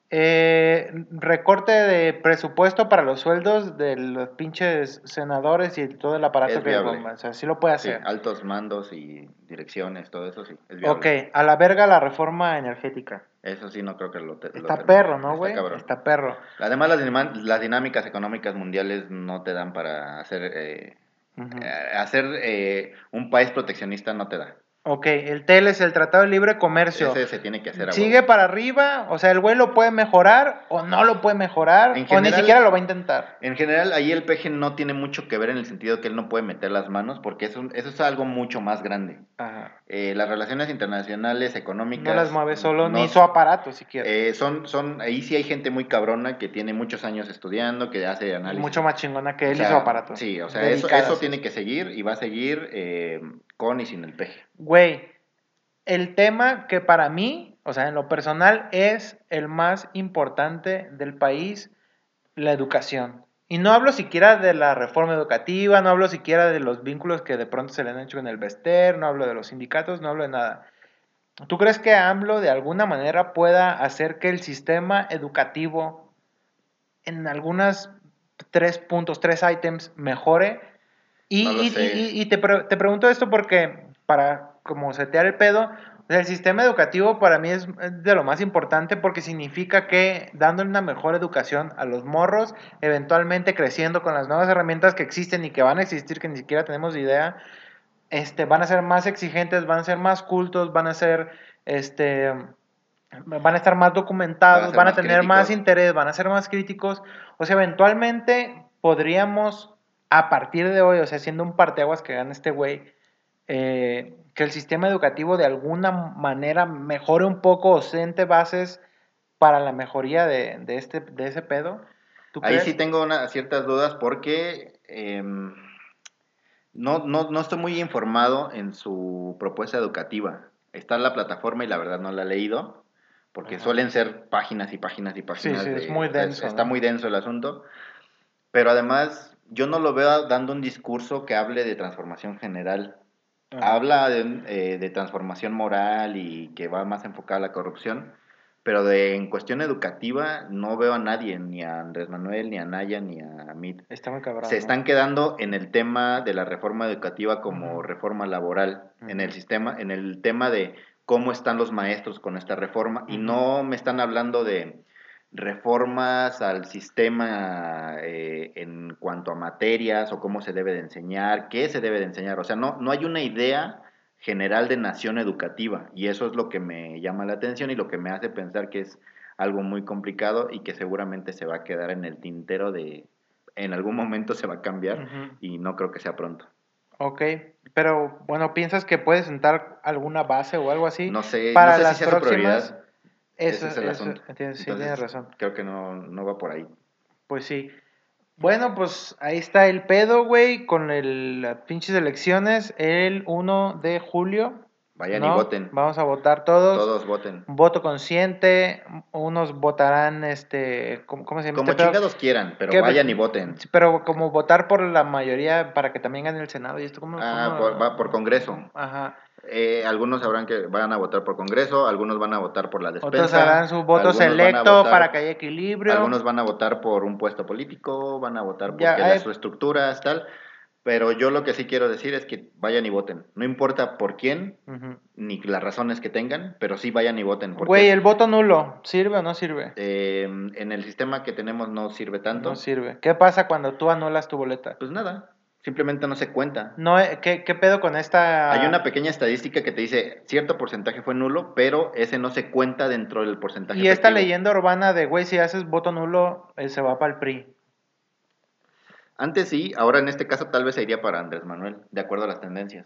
Eh, recorte de presupuesto para los sueldos de los pinches senadores y todo el aparato que o sea, sí lo puede hacer. altos mandos y direcciones, todo eso sí. Es viable. Ok, a la verga la reforma energética. Eso sí, no creo que lo. Está perro, ¿no, güey? Está, perro. Además, las, las, dinámicas económicas mundiales no te dan para hacer. Eh, eh, hacer eh, un país proteccionista no te da. Ok, el TEL es el Tratado de Libre Comercio. Ese se tiene que hacer. Sigue para arriba, o sea, el güey lo puede mejorar o no lo puede mejorar, o ni siquiera lo va a intentar. En general, ahí el peje no tiene mucho que ver en el sentido que él no puede meter las manos, porque eso, eso es algo mucho más grande. Ajá. Eh, las relaciones internacionales, económicas. No las mueve solo, ni su aparato siquiera. Eh, son, son, ahí sí hay gente muy cabrona que tiene muchos años estudiando, que hace análisis. Mucho más chingona que él y su aparato. Sí, o sea, eso, eso tiene que seguir y va a seguir eh, con y sin el peje. Güey, el tema que para mí, o sea, en lo personal, es el más importante del país, la educación. Y no hablo siquiera de la reforma educativa, no hablo siquiera de los vínculos que de pronto se le han hecho en el Bester, no hablo de los sindicatos, no hablo de nada. ¿Tú crees que AMLO de alguna manera pueda hacer que el sistema educativo en algunas tres puntos, tres ítems mejore? Y, te, te, pregunto esto porque, para como setear el pedo, el sistema educativo para mí es de lo más importante porque significa que dándole una mejor educación a los morros, eventualmente creciendo con las nuevas herramientas que existen y que van a existir, que ni siquiera tenemos idea, este, van a ser más exigentes, van a ser más cultos, van a ser, este, van a estar más documentados, van a, tener más interés, van a ser más críticos. O sea, eventualmente podríamos a partir de hoy, o sea, siendo un parteaguas que gane este güey, eh, que el sistema educativo de alguna manera mejore un poco o sente bases para la mejoría de, este, de ese pedo. Ahí sí tengo una, ciertas dudas porque em, no, no, estoy muy informado en su propuesta educativa. Está en la plataforma y la verdad no la he leído porque suelen ser páginas y páginas y páginas. Sí, sí, es muy denso. Está muy denso el asunto. Pero además yo no lo veo dando un discurso que hable de transformación general. Habla de, eh, de, transformación moral y que va más enfocada a la corrupción, pero de, en cuestión educativa no veo a nadie, ni a Andrés Manuel, ni a Naya, ni a Mit. Está muy cabrón, Se están quedando en el tema de la reforma educativa como reforma laboral, en el sistema, en el tema de cómo están los maestros con esta reforma, y no me están hablando de reformas al sistema eh, en cuanto a materias o cómo se debe de enseñar, qué se debe de enseñar. O sea, no, no hay una idea general de nación educativa y eso es lo que me llama la atención y lo que me hace pensar que es algo muy complicado y que seguramente se va a quedar en el tintero de en algún momento se va a cambiar y no creo que sea pronto. Ok, pero bueno, ¿piensas que puede sentar alguna base o algo así? No sé, para no sé las si próximas... Eso, es el eso, asunto. sí, tienes razón. Creo que no, no va por ahí. Pues sí. Bueno, pues ahí está el pedo, güey, con el, las pinches elecciones el 1 de julio. Vayan y voten. Vamos a votar todos. Todos voten. Voto consciente. Unos votarán, este, ¿cómo, cómo se llama? Como este pedo? chingados quieran, pero ¿Qué? vayan y voten. Pero como votar por la mayoría para que también gane el Senado. ¿Y esto cómo? Ah, por, va por Congreso. Ajá. Eh, algunos sabrán que van a votar por Congreso, algunos van a votar por la despensa. Otros harán su voto algunos van a selecto votar- para que haya equilibrio. Algunos van a votar por un puesto político, van a votar por hay- las estructuras, tal. Pero yo lo que sí quiero decir es que vayan y voten. No importa por quién, ni las razones que tengan, pero sí vayan y voten. Güey, el voto nulo, ¿sirve o no sirve? eh, en el sistema que tenemos no sirve tanto. No sirve. ¿Qué pasa cuando tú anulas tu boleta? Pues nada, simplemente no se cuenta. No, eh, ¿qué, qué pedo con esta...? Hay una pequeña estadística que te dice cierto porcentaje fue nulo, pero ese no se cuenta dentro del porcentaje. Y esta leyenda urbana de, güey, si haces voto nulo, eh, se va para el PRI. Antes sí, ahora en este caso tal vez se iría para Andrés Manuel, de acuerdo a las tendencias.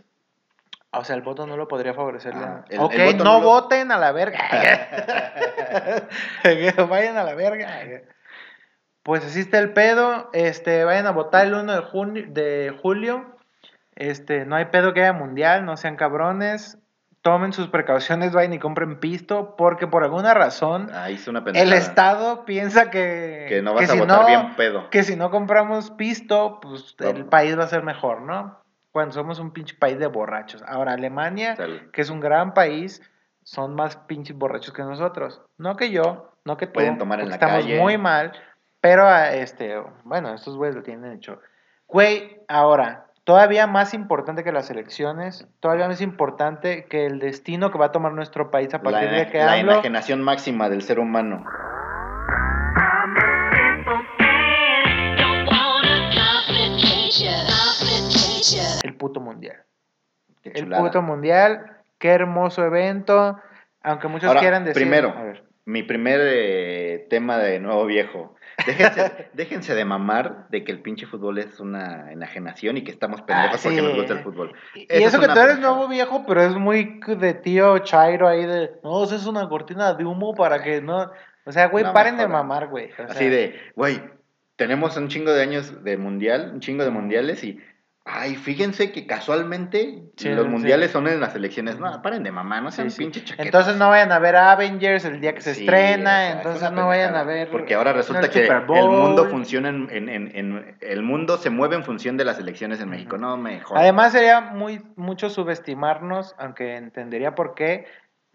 O sea, el voto nulo podría favorecerle. Ah, el- ok, el no nulo- voten a la verga. vayan a la verga. Pues así está el pedo. Este, vayan a votar el 1 de, junio, de julio. Este, no hay pedo que haya mundial, no sean cabrones. Tomen sus precauciones, vayan y compren pisto, porque por alguna razón Ah, hice una el. Estado piensa que, Que no vas a si votar no- bien pedo. que si no compramos pisto, pues el país va a ser mejor, ¿no? Cuando somos un pinche país de borrachos. Ahora, Alemania, Salud. que es un gran país, son más pinches borrachos que nosotros. No que yo, no que tú. Pueden tomar en la estamos calle. muy mal, pero ah, este, bueno, estos güeyes lo tienen hecho. Güey, ahora, todavía más importante que las elecciones, todavía más importante que el destino que va a tomar nuestro país a partir La, de que la AMLO- enajenación máxima del ser humano. El puto mundial. El puto mundial, qué hermoso evento. Aunque muchos Ahora, quieran decir. primero, A ver, mi primer eh, tema de nuevo viejo. Déjense, déjense de mamar de que el pinche fútbol es una enajenación y que estamos pendejos Ah, sí. porque nos gusta el fútbol. Y Eso eso es que tú eres nuevo viejo, pero es muy de tío Chairo ahí de. No, eso es una cortina de humo para que no. O sea, güey, No paren de mamar, güey. O sea, Así de, güey, tenemos un chingo de años de mundial, un chingo de mundiales y, ay, fíjense que casualmente Sí, los sí. mundiales son en las elecciones. No, paren de mamá, no sean sí. pinche chaquetas. Entonces no vayan a ver Avengers el día que se Sí, estrena, o sea, es entonces no vayan a ver. Porque ahora resulta el que el mundo funciona en, en- en- en- el mundo se mueve en función de las elecciones en México. No me jodas. Además sería muy mucho subestimarnos, aunque entendería por qué,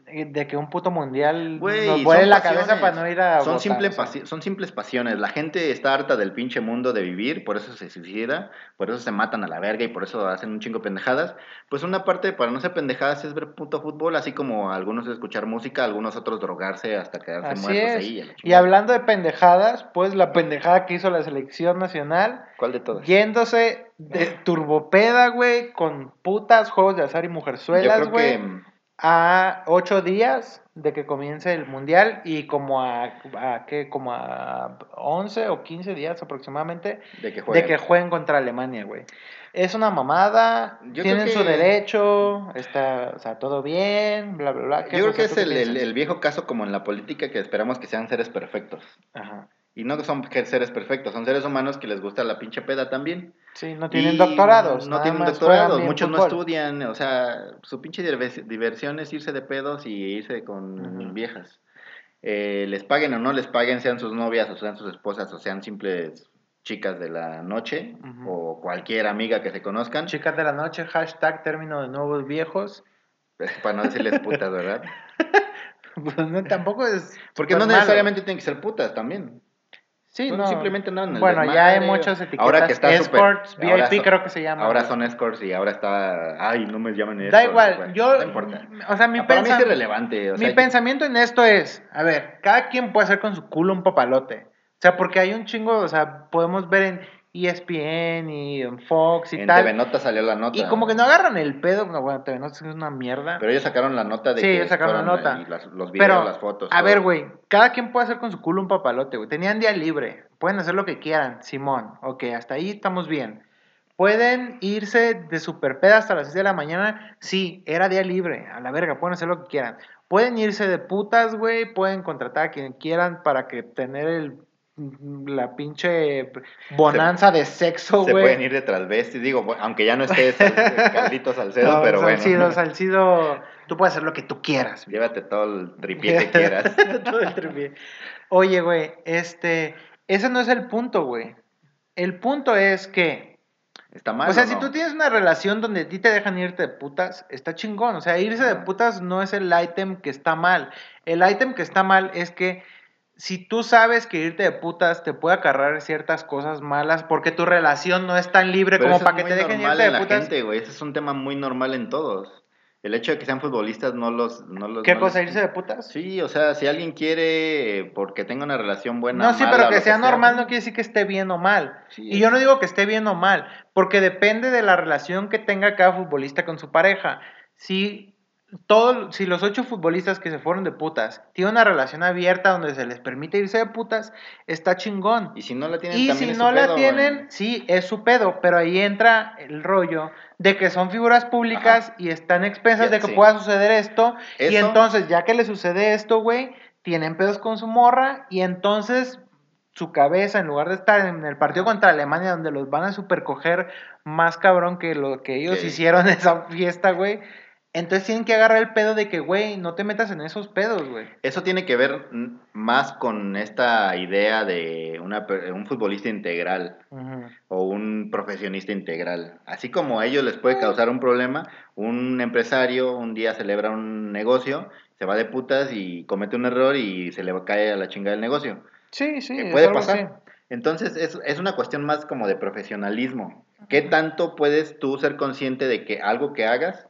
de que un puto mundial nos vuele la pasiones. cabeza para no ir a son, votar, simple pasi- son simples pasiones. La gente está harta del pinche mundo de vivir, por eso se suicida, por eso se matan a la verga y por eso hacen un chingo de pendejadas. Pues una parte para no ser pendejadas es ver puto fútbol, así como algunos escuchar música, algunos otros drogarse hasta quedarse Así muertos es. ahí. Y hablando de pendejadas, pues la pendejada que hizo la selección nacional, ¿Cuál de todas? yéndose de turbopeda, güey, con putas, juegos de azar y mujerzuelas, creo güey, que a ocho días de que comience el mundial y como a, a ¿qué? Como a 11 o 15 días aproximadamente de que de jueguen. que jueguen contra Alemania, güey. Es una mamada, Yo tienen su derecho, está, o sea, todo bien, bla, bla, bla. ¿Qué, Yo creo que ¿tú es el, el viejo caso como en la política que esperamos que sean seres perfectos. Ajá. Y no son seres perfectos, son seres humanos que les gusta la pinche peda también. Sí, no tienen Y doctorados. No tienen doctorados, muchos no estudian, o sea, su pinche diver- diversión es irse de pedos y irse con viejas. Eh, les paguen o no les paguen, sean sus novias o sean sus esposas o sean simples chicas de la noche o cualquier amiga que se conozcan. Chicas de la noche, hashtag término de nuevos viejos. Para no decirles putas, ¿verdad? Pues no, tampoco es. Porque pues, no malo. necesariamente tienen que ser putas también. Sí, no, no. simplemente no en el Bueno, ya hay muchas etiquetas. ahora que está Escorts, VIP son- creo que se llama. Ahora son escorts y ahora está. Ay, no me llamen Da escorts, igual, güey. yo. No importa. O sea, mi, Ah, Para mí pensa- es irrelevante. o mi pensamiento en esto es: a ver, cada quien puede hacer con su culo un papalote. O sea, porque hay un chingo, o sea, podemos ver en ESPN y en Fox y En tal. TV Nota salió la nota. y como que no agarran el pedo. No, bueno, TV Nota es una mierda. Pero ellos sacaron la nota de Sí, que ellos sacaron la nota. ahí las- los videos, Pero, las fotos. a todo. ver, güey, cada quien puede hacer con su culo un papalote, güey. Tenían día libre, pueden hacer lo que quieran, Simón. Ok, hasta ahí estamos bien. Pueden irse de super peda hasta las 6 de la mañana. Sí, era día libre, a la verga, pueden hacer lo que quieran. Pueden irse de putas, güey, pueden contratar a quien quieran para que tener el la pinche bonanza de sexo, Se güey. pueden ir de transvestis, digo, aunque ya no esté Sal- Carlito Salcedo, No, pero bueno. Salcido, Salcido, tú puedes hacer lo que tú quieras. Llévate todo el tripié que quieras. Todo el tripié. Oye, güey, este, ese no es el punto, güey. El punto es que, Está mal. o sea, ¿o si tú tienes una relación donde a ti te dejan irte de putas, está chingón. O sea, irse de putas no es el ítem que está mal. El ítem que está mal es que si tú sabes que irte de putas te puede acarrear ciertas cosas malas porque tu relación no es tan libre Pero como para es que te dejen irte de la putas. gente, güey. Ese es un tema muy normal en todos. El hecho de que sean futbolistas no los... No los ¿Qué no cosa? les- ¿Irse de putas? Sí, o sea, si alguien quiere porque tenga una relación buena. No, sí, mala, pero que sea normal no quiere decir que esté bien o mal. Sí, Y yo no digo que esté bien o mal, porque depende de la relación que tenga cada futbolista con su pareja. Si, todo, si los ocho futbolistas que se fueron de putas tienen una relación abierta donde se les permite irse de putas, está chingón. Y si no la tienen, Y también si es no su la pedo, tienen, sí, es su pedo, pero ahí entra el rollo de que son figuras públicas y están expensas Ya, de que sí. pueda suceder esto. Y entonces, ya que le sucede esto, güey, tienen pedos con su morra y entonces su cabeza, en lugar de estar en el partido contra Alemania, donde los van a supercoger más cabrón que lo que ellos hicieron en esa fiesta, güey. Entonces tienen que agarrar el pedo de que, güey, no te metas en esos pedos, güey. Eso tiene que ver más con esta idea de una, un futbolista integral o un profesionista integral. Así como a ellos les puede causar un problema, un empresario un día celebra un negocio, se va de putas y comete un error y se le cae a la chingada el negocio. Sí, sí. que puede pasar. Entonces es, es una cuestión más como de profesionalismo. ¿Qué tanto puedes tú ser consciente de que algo que hagas,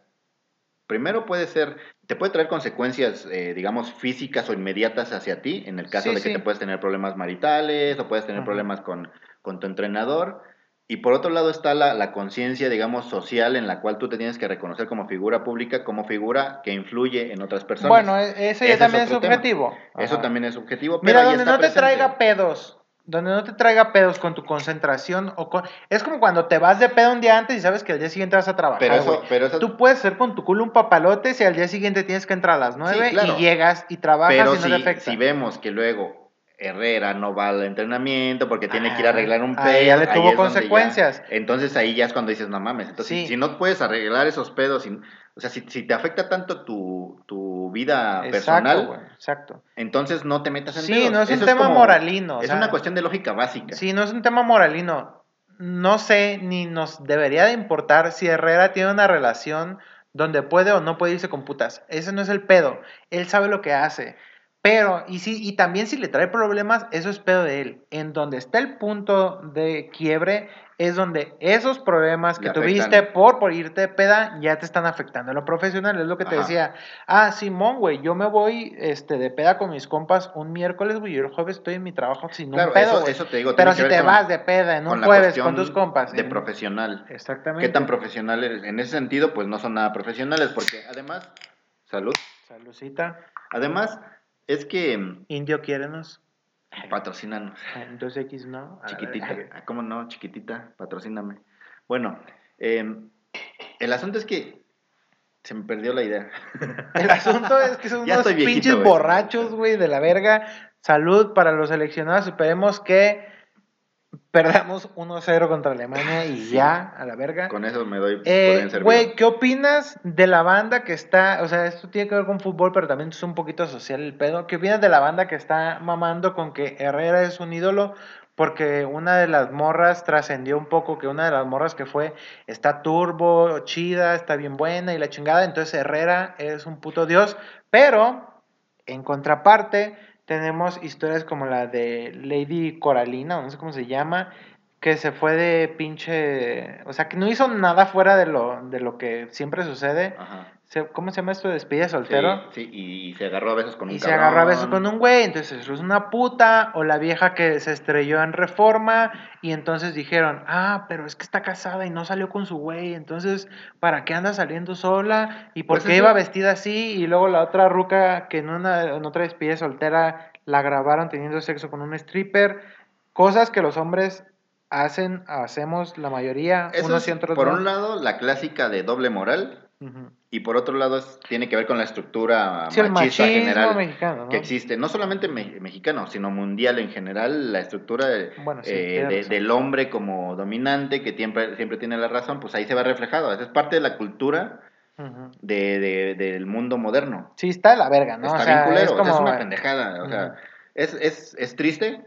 primero puede ser, te puede traer consecuencias, eh, digamos, físicas o inmediatas hacia ti, en el caso Sí, de que sí. te puedes tener problemas maritales o puedes tener Ajá. problemas con, con tu entrenador. Y por otro lado está la, la conciencia, digamos, social en la cual tú te tienes que reconocer como figura pública, como figura que influye en otras personas. Bueno, e- ese Ese también es subjetivo. Eso también es subjetivo, pero Mira, donde no te traiga pedos, donde no te traiga pedos con tu concentración o con... Es como cuando te vas de pedo un día antes y sabes que al día siguiente vas a trabajar, Pero eso, pero eso Tú puedes ser con tu culo un papalote si al día siguiente tienes que entrar a las 9 claro. y llegas y trabajas Pero y no si, te afecta. si vemos que luego Herrera no va al entrenamiento porque tiene que ir a Ah, arreglar un ahí ya pedo. le tuvo ya- consecuencias. entonces ahí ya es cuando dices, no mames. Entonces, Sí. si, si no puedes arreglar esos pedos, si- o sea, si, si te afecta tanto tu, tu vida Exacto, personal, exacto. entonces no te metas en Sí, no es un tema como- moralino, o Es sea, una cuestión de lógica básica. Sí, no es un tema moralino. No sé, ni nos debería de importar si Herrera tiene una relación donde puede o no puede irse con putas. Ese no es el pedo. Él sabe lo que hace. Pero, y, sí, y también si le trae problemas, eso es pedo de él. En donde está el punto de quiebre es donde esos problemas que tuviste por, por irte de peda ya te están afectando. En lo profesional es lo que te Ajá. decía. Ah, Simón, güey, yo me voy este, de peda con mis compas un miércoles, güey, y el jueves estoy en mi trabajo sin Claro, un pedo. eso, te digo. Pero si te con- vas de peda en un jueves con tus compas. De en- profesional. Exactamente. ¿Qué tan profesional eres? En ese sentido, pues no son nada profesionales, porque además, salud. Salucita. Además, es que Indio, quiérenos. Patrocínanos. En 2X, ¿no? Chiquitita. Ah, ¿Cómo no? Chiquitita, patrocíname. Bueno, eh, el asunto es que se me perdió la idea. El asunto es que son unos viejito, pinches borrachos, güey, de la verga. Salud para los seleccionados. Esperemos que perdamos 1-0 contra Alemania y Sí. ya, a la verga. Con eso me doy Eh. Güey, ¿qué opinas de la banda que está, o sea, esto tiene que ver con fútbol, pero también es un poquito social el pedo? ¿Qué opinas de la banda que está mamando con que Herrera es un ídolo porque una de las morras trascendió un poco, que una de las morras que fue está turbo, chida, está bien buena y la chingada, entonces Herrera es un puto dios, pero en contraparte tenemos historias como la de Lady Coralina, no sé cómo se llama, que se fue de pinche, o sea, que no hizo nada fuera de lo, de lo que siempre sucede. Ajá. ¿Cómo se llama esto? Despedida soltero. Sí, sí, y, se agarró a besos con un Y se agarró a besos cabrón. con un güey, entonces eso es una puta, o la vieja que se estrelló en reforma, y entonces dijeron, ah, pero es que está casada y no salió con su güey, entonces, ¿para qué anda saliendo sola? ¿Y por Pues qué eso- iba vestida así? Y luego la otra ruca que en, una, en otra despedida soltera la grabaron teniendo sexo con un stripper, cosas que los hombres hacen, hacemos la mayoría, Eso unos es, y otros por no. un lado, la clásica de doble moral, Ujú. Y por otro lado, es- tiene que ver con la estructura Sí, machista general mexicano, ¿no? que existe, no solamente me- mexicano, sino mundial en general, la estructura de- Bueno, sí, eh, de- del hombre como dominante, que siempre, siempre tiene la razón, pues ahí se va reflejado. Esa es parte de la cultura Ujú. de, de- del mundo moderno. Sí, está de la verga, ¿no? Está o sea, bien culero, es o sea, como... es una pendejada. O sea, es, es, es triste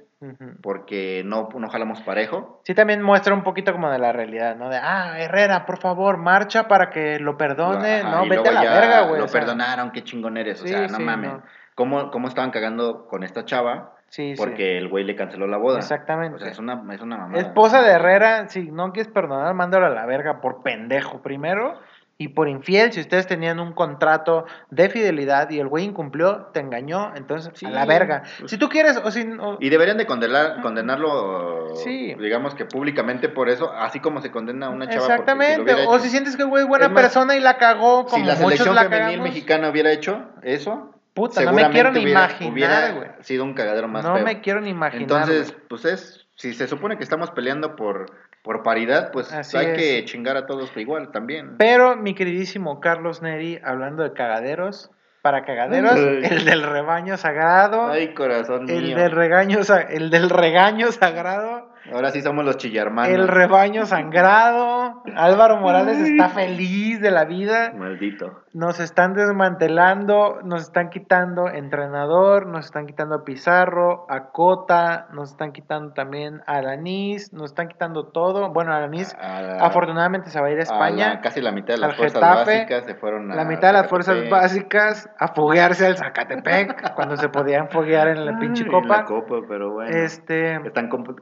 Porque no, no jalamos parejo. Sí, también muestra un poquito como de la realidad, ¿no? De, ah, Herrera, por favor, marcha para que lo perdone. Ajá, no, vete a la verga, güey. Lo o sea, perdonaron, qué chingón eres. O sea, no sí, mames. no. ¿Cómo, ¿Cómo estaban cagando con esta chava? Sí, sí. Porque el güey le canceló la boda. Exactamente. O sea, es una, es una mamada. Esposa de Herrera, si no quieres perdonar, mándalo a la verga por pendejo primero y por infiel. Si ustedes tenían un contrato de fidelidad y el güey incumplió, te engañó, entonces Sí, a la verga. pues- si tú quieres, o si. o- Y deberían de condenar, condenarlo, Sí. digamos que públicamente por eso, así como se condena a una chava. si Exactamente. o hecho. si sientes que el güey es buena Es más, persona y la cagó, como Si la muchos selección la femenil cagamos, mexicana hubiera hecho eso, Puta, no me quiero ni hubiera- imaginar, hubiera sido un cagadero más No feo. me quiero ni imaginar. Entonces, pues es, si se supone que estamos peleando por, por paridad, pues Así hay es. que chingar a todos igual también. Pero mi queridísimo Carlos Neri, hablando de cagaderos, para cagaderos, Ay. el del rebaño sagrado, Ay, corazón el mío. del regaño, el del regaño sagrado, Ahora sí somos los chillarmanos. el rebaño sangrado. Álvaro Morales está feliz de la vida. Maldito. Nos están desmantelando, nos están quitando entrenador, nos están quitando a Pizarro, a Cota, nos están quitando también a Alanis, nos están quitando todo. Bueno, Alanis A la- afortunadamente se va a ir a a España. la- casi la mitad de las fuerzas Getafe, básicas se fueron a La mitad de las fuerzas básicas a foguearse al Zacatepec cuando se podían foguear en la pinche en copa. la copa, pero bueno. Este, Están comp-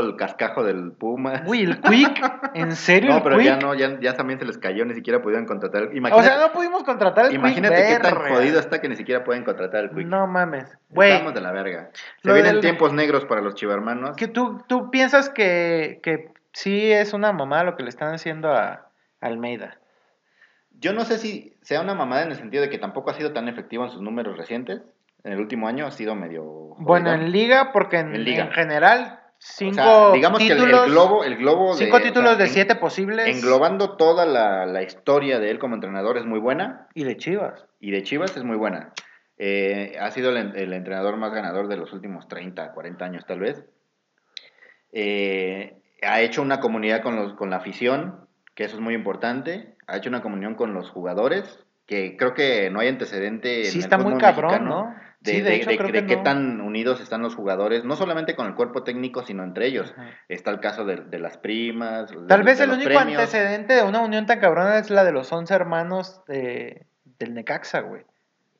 el cascajo del Puma. uy, el Quick, ¿en serio no, el pero Quick? ya no, ya, ya también se les cayó, ni siquiera pudieron contratar. O Imagínate, sea, no pudimos contratar el imagínate Quick. qué tan jodido está que ni siquiera pueden contratar al Quick. No mames. Güey, Estamos de la verga. Se Lo vienen del- tiempos negros para los chivarmanos. que tú, tú piensas que, que sí es una mamada lo que le están haciendo a Almeida. Yo no sé si sea una mamada en el sentido de que tampoco ha sido tan efectivo en sus números recientes. En el último año ha sido medio. Bueno, en liga, porque en, En liga. en general, O cinco sea, digamos títulos, que el, el globo, el globo de- cinco o sea, títulos de en- siete posibles Englobando toda la, la historia de él como entrenador es muy buena. y de Chivas. Y de Chivas es muy buena. Eh, ha sido el, en- el entrenador más ganador de los últimos 30, 40 años tal vez. Eh, ha hecho una comunidad con, los, con la afición, que eso es muy importante. Ha hecho una comunión con los jugadores, que creo que no hay antecedente. Sí en está el muy fútbol cabrón, mexicano ¿no? De, Sí, de hecho, de- de que qué tan unidos están los jugadores, no solamente con el cuerpo técnico, sino entre ellos. Ajá. Está el caso de, de las primas. Tal vez el único premios. antecedente de una unión tan cabrona es la de los 11 hermanos de- del Necaxa, güey.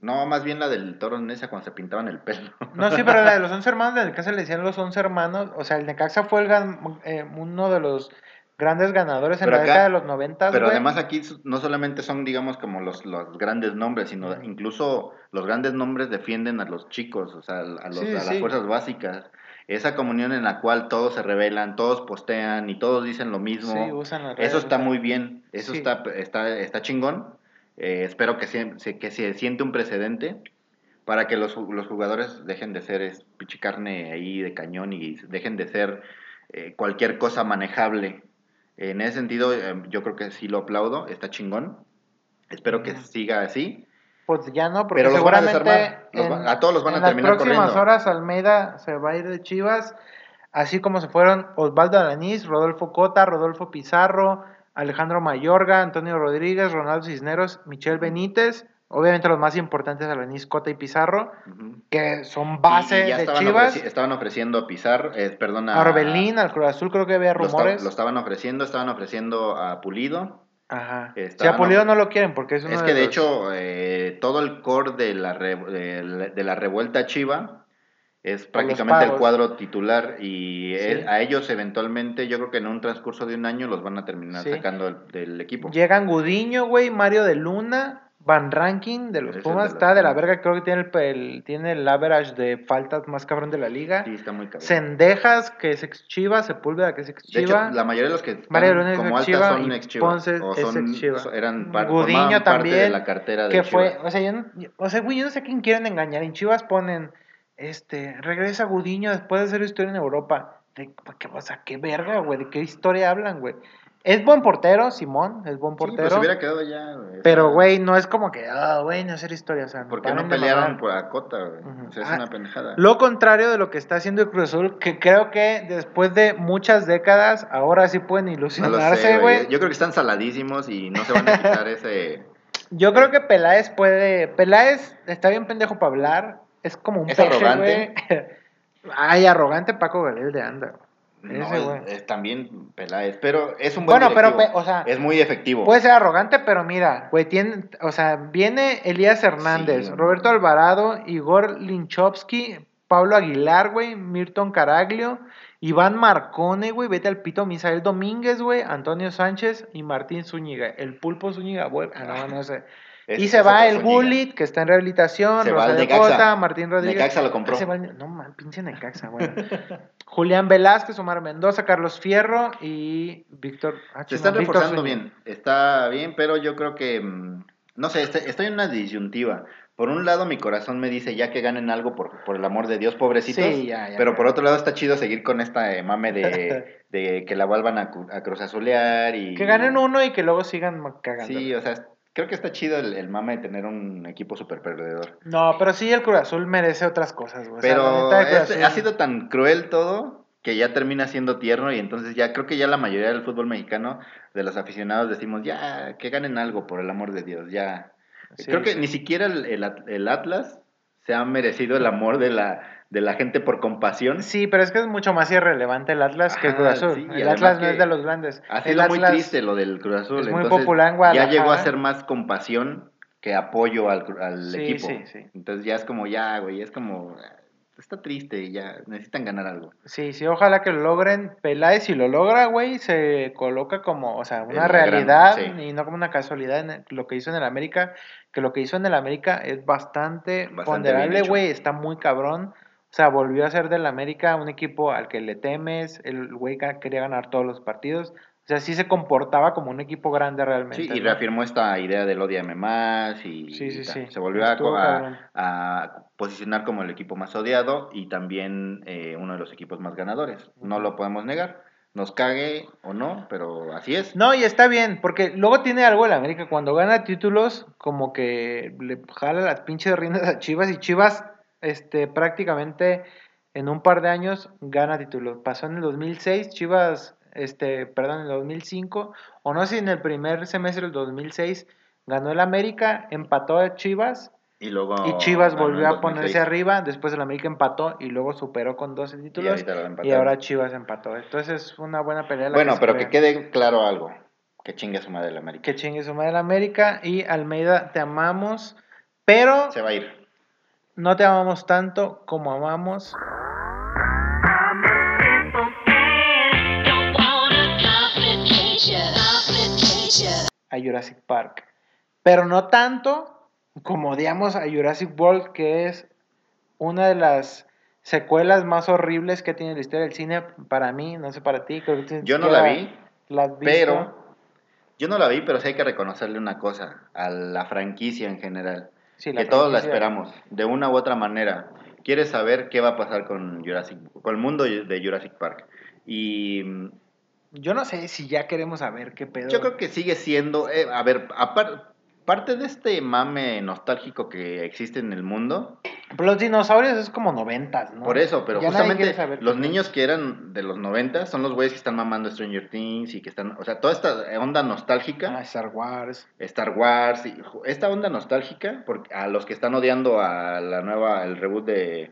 No, más bien la del toro Nesa cuando se pintaban el pelo. No, sí, pero la de los 11 hermanos del Necaxa le decían los 11 hermanos. O sea, el Necaxa fue el gan- eh, uno de los grandes ganadores en Pero la acá- década de los 90. Pero además aquí no solamente son, digamos, como los, los grandes nombres, sino incluso los grandes nombres defienden a los chicos, o sea, a, los- Sí, a las sí. fuerzas básicas. Esa comunión en la cual todos se rebelan, todos postean y todos dicen lo mismo. Sí, usan las redes, Eso está muy bien, eso está, está, está chingón. Eh, espero que se, que se siente un precedente para que los, los jugadores dejen de ser es, pinche carne ahí de cañón y dejen de ser eh, cualquier cosa manejable. En ese sentido, eh, yo creo que sí lo aplaudo, está chingón. Espero que siga así. Pues ya no, porque Pero los van a seguramente los va- a todos los van a en las terminar próximas corriendo. horas Almeida se va a ir de Chivas, así como se fueron Osvaldo Alanís, Rodolfo Cota, Rodolfo Pizarro, Alejandro Mayorga, Antonio Rodríguez, Ronaldo Cisneros, Michel Benítez, Obviamente los más importantes, Alanis, Cota y Pizarro, que son Y- base y ya de estaban, Chivas. ofreci- estaban ofreciendo a Pizarro, eh, perdón, a Orbelín, al Cruz Azul creo que había lo, esta- rumores. lo estaban ofreciendo, estaban ofreciendo a Pulido. Ajá. Si a Pulido no lo quieren porque es uno Es que de los- hecho eh, todo el core de la, re- de la- de la revuelta chiva es prácticamente el cuadro titular y Sí. a ellos eventualmente yo creo que en un transcurso de un año los van a terminar Sí. sacando del, del equipo. Llegan Gudiño, güey, Mario de Luna, Van Ranking de los es Pumas, de está de la verga, creo que tiene el, el- tiene el average de faltas más cabrón de la liga. Sí, está muy cabrón. Cendejas, que es ex Chiva, Sepúlveda, que es ex De hecho, la mayoría de los que están es como altas son y ex Chivas. Ponce o es son, so- eran par- Gudiño formaban parte de también, la cartera de que fue, o sea, yo no, o sea, güey, yo no sé a quién quieren engañar. En Chivas ponen, este, regresa Gudiño después de hacer historia en Europa. De, ¿qué, o sea, qué verga, güey, de qué historia hablan, güey. Es buen portero, Simón, es buen Sí, portero. pues se hubiera quedado ya. güey, Pero, güey, no es como que, ah, güey, no hacer historia, o sea, ¿Por qué no pelearon por Acota, güey? Ujú. O sea, es Ah, una pendejada. Lo contrario de lo que está haciendo el Cruz Azul, que creo que después de muchas décadas, ahora sí pueden ilusionarse, güey. güey. Yo creo que están saladísimos y no se van a quitar ese. Yo creo que Peláez puede. Peláez está bien pendejo para hablar. Es como un ¿Es peje, arrogante? güey. Ay, arrogante Paco Galil de anda. No, es, es también Peláez, pero es un buen Bueno, pero, directivo. o sea, es muy efectivo. Puede ser arrogante, pero mira, güey, tiene, o sea, viene Elías Hernández, Sí. Roberto Alvarado, Igor Linchovsky, Pablo Aguilar, güey, Milton Caraglio, Iván Marcone, güey, vete al pito, Misael Domínguez, güey, Antonio Sánchez y Martín Zúñiga. El pulpo Zúñiga, güey, ah, no, no sé. Y se va el. Gullit, que está en rehabilitación, Se va Rosa de Necaxa. Cota, Martín Rodríguez. Necaxa lo compró. Ah, se va al- no, man, pinche Necaxa, güey. Julián Velázquez, Omar Mendoza, Carlos Fierro y Víctor. ah, Se están Víctor reforzando bien. Está bien, pero yo creo que. mm, No sé, este- estoy en una disyuntiva. Por un lado, mi corazón me dice ya que ganen algo por, por el amor de Dios, pobrecitos. Sí, ya, ya, pero por otro lado, está chido seguir con esta eh, mame de, de que la vuelvan a, a cruzazulear y. Que ganen uno y que luego sigan cagando. Sí, o sea, creo que está chido el, el mame de tener un equipo súper perdedor. No, pero sí el Cruz Azul merece otras cosas, güey. O sea, la Pero este- Azul- ha sido tan cruel todo que ya termina siendo tierno y entonces ya creo que ya la mayoría del fútbol mexicano, de los aficionados, decimos, ya, que ganen algo, por el amor de Dios, ya. Sí, creo que sí. ni siquiera el, el At- el Atlas se ha merecido el amor de la, de la gente por compasión. Sí, pero es que es mucho más irrelevante el Atlas que el Cruz Azul. sí, y el Atlas no es de los grandes. Ha el sido muy Atlas- triste lo del Cruz Azul. es muy entonces popular en Ya llegó a ser más compasión que apoyo al, al Sí, equipo. sí, sí. Entonces ya es como, ya, güey, es como, está triste, ya, necesitan ganar algo. Sí, sí, ojalá que lo logren. Peláez, si lo logra, güey, se coloca como, o sea, una gran- realidad sí. y no como una casualidad en lo que hizo en el América. Que lo que hizo en el América es bastante, Bastante ponderable, güey, está muy cabrón. O sea, volvió a ser del América un equipo al que le temes. El güey quería ganar todos los partidos. O sea, sí se comportaba como un equipo grande realmente. Sí, y ¿no? reafirmó esta idea del odiame más y Sí, sí, y sí. se volvió a, Estuvo a- cabrón. a posicionar como el equipo más odiado y también eh, uno de los equipos más ganadores. No lo podemos negar, nos cague o no, pero así es. No, y está bien, porque luego tiene algo el América. Cuando gana títulos, como que le jala las pinches riendas a Chivas y Chivas, este, prácticamente en un par de años gana títulos. Pasó en el 2006, Chivas, este, perdón, en el 2005, o no sé si en el primer semestre del 2006 ganó el América, empató a Chivas Y luego y Chivas volvió a 2006, ponerse arriba. Después el América empató y luego superó con 12 y títulos. Y, ahora Chivas empató. Entonces es una buena pelea. la Bueno, pero que quede claro algo, que chingue a su madre la América. Que chingue su madre la América. Y Almeida, te amamos. Pero Se va a ir. No te amamos tanto como amamos. A Jurassic Park. Pero no tanto como odiamos a Jurassic World, que es una de las secuelas más horribles que tiene la historia del cine para mí, no sé para ti. Creo que Yo no la vi, la pero yo no la vi, pero sí hay que reconocerle una cosa a la franquicia en general. Sí, que todos la esperamos, de una u otra manera. Quieres saber qué va a pasar con Jurassic, con el mundo de Jurassic Park. Y mm, Yo no sé si ya queremos saber qué pedo. yo creo que sigue siendo, eh, a ver, apar- parte de este mame nostálgico que existe en el mundo, Pero los dinosaurios es como noventas, ¿no? por eso, pero Ya justamente los niños que eran de los 90 son los güeyes que están mamando Stranger Things y que están, o sea, toda esta onda nostálgica. Ah, Star Wars. Star Wars y esta onda nostálgica porque a los que están odiando a la nueva el reboot de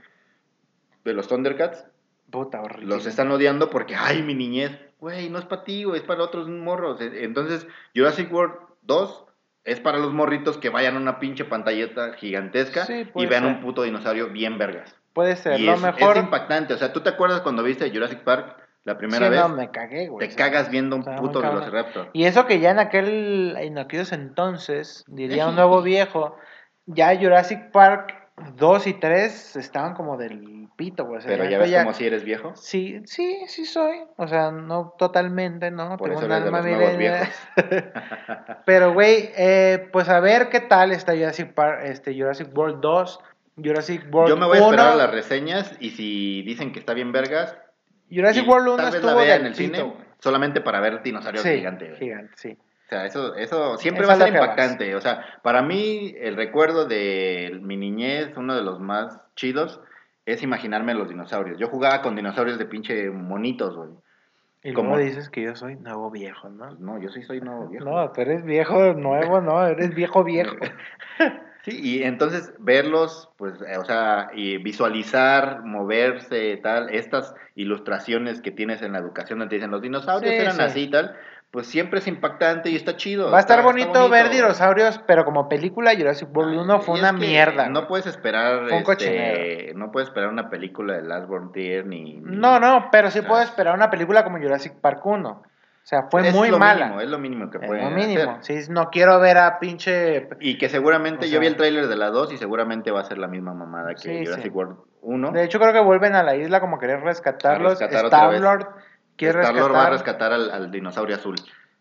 de los Thundercats Puta, horrible. los están odiando porque ay mi niñez güey no es para ti güey es para otros morros E- entonces Jurassic World 2 es para los morritos que vayan a una pinche pantalleta gigantesca Sí, y vean ser. un puto dinosaurio bien vergas Puede ser. y lo es, mejor. es impactante o sea tú te acuerdas cuando viste Jurassic Park la primera Sí, vez no, me cagué, güey. te cagas viendo un o sea, muy puto. Velociraptor Y eso que ya en aquel, en aquellos entonces, diría un nuevo viejo, ya Jurassic Park 2 y 3 estaban como del pito, güey. o sea, pero ya ves como si eres viejo Sí, sí, sí soy. O sea, no totalmente, ¿no? por Tengo eso un de alma los viejos Pero, güey, eh, pues a ver qué tal está Jurassic, Park, este, Jurassic World 2, Jurassic World Yo me voy a 1. esperar a las reseñas y si dicen que está bien vergas, Jurassic World 1 tal vez la vea en el pito, cine solamente para ver dinosaurios Sí, gigantes. güey. gigante, sí. O sea, eso, eso siempre Eso va a ser que vas. impactante. O sea, para mí el recuerdo de mi niñez, uno de los más chidos, es imaginarme los dinosaurios. Yo jugaba con dinosaurios de pinche monitos, güey. Y Como- luego dices que yo soy nuevo viejo, ¿no? Pues no, yo sí soy nuevo viejo. No, tú eres viejo nuevo, no, eres viejo viejo. Sí, y entonces verlos, pues, eh, o sea, y visualizar, moverse, tal, estas ilustraciones que tienes en la educación donde te dicen los dinosaurios Sí, eran sí. así y tal, pues siempre es impactante y está chido. Va a estar está- está bonito, ver dinosaurios, pero como película Jurassic World Ay, 1 fue una mierda. No puedes esperar, Fue un este, no puedes esperar una película de Last Frontier ni... ni- No, no, pero sí sea, puedo esperar una película como Jurassic Park 1. O sea, fue es muy lo mala. mínimo, es lo mínimo que Es pueden lo mínimo. hacer. Sí, no quiero ver a pinche. Y que seguramente, O yo vi el tráiler de la 2 y seguramente va a ser la misma mamada que Sí, Jurassic sí. World 1. De hecho, creo que vuelven a la isla como querer rescatarlos. Rescatar otra vez. Quiere rescatar. va a rescatar al, al dinosaurio azul.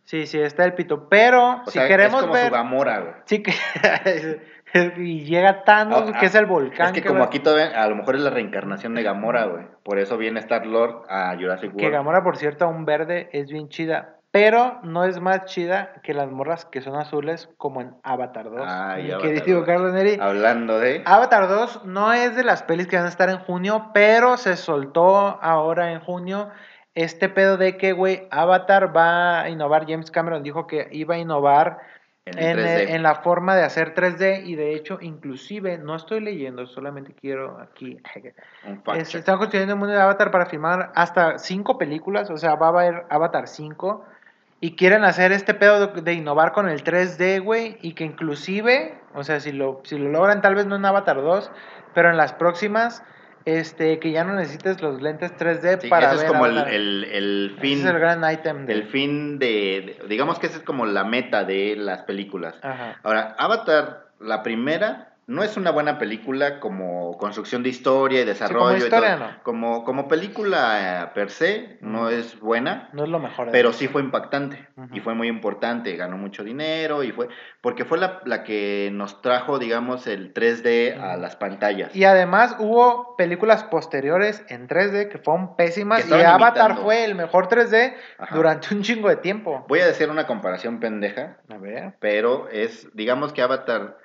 Sí, sí, está el pito. Pero O si sea, queremos es como ver. su Gamora, güey. Sí, que. y llega Thanos, Ah, que es el volcán. Es que que como va- aquí todavía, a lo mejor es la reencarnación de Gamora, güey. Por eso viene Star-Lord a Jurassic World. Que Gamora, por cierto, a un verde es bien chida. Pero no es más chida que las morras que son azules, como en Avatar 2. Ay, mi Avatar querido 2. Carlos Neri. Hablando de... Avatar 2 no es de las pelis que van a estar en junio, pero se soltó ahora en junio este pedo de que, güey, Avatar va a innovar. James Cameron dijo que iba a innovar En 3D. en la forma de hacer 3D y de hecho, inclusive, no estoy leyendo, solamente quiero aquí... Es- check. están construyendo el mundo de Avatar para filmar hasta cinco películas, o sea, va a haber Avatar 5 y quieren hacer este pedo de, de innovar con el 3D, güey, y que inclusive, o sea, si lo, si lo logran tal vez no en Avatar 2, pero en las próximas, este, que ya no necesites los lentes 3D Sí, para ese es ver como el, el, el Ese fin... es el gran item de... El fin de, Digamos que ese es como la meta de las películas. Ajá. Ahora, Avatar, la primera, no es una buena película como construcción de historia y desarrollo. y historia, todo. no. Como, como película eh, per se, no Ujú. es buena. No es lo mejor. Pero eso. sí fue impactante y fue muy importante, ganó mucho dinero y fue porque fue la, la que nos trajo, digamos, el 3D a las pantallas. Y además hubo películas posteriores en 3D que fueron pésimas Que y Avatar imitando. fue el mejor 3D Ajá. durante un chingo de tiempo. Voy a decir una comparación pendeja, A ver. pero es, digamos que Avatar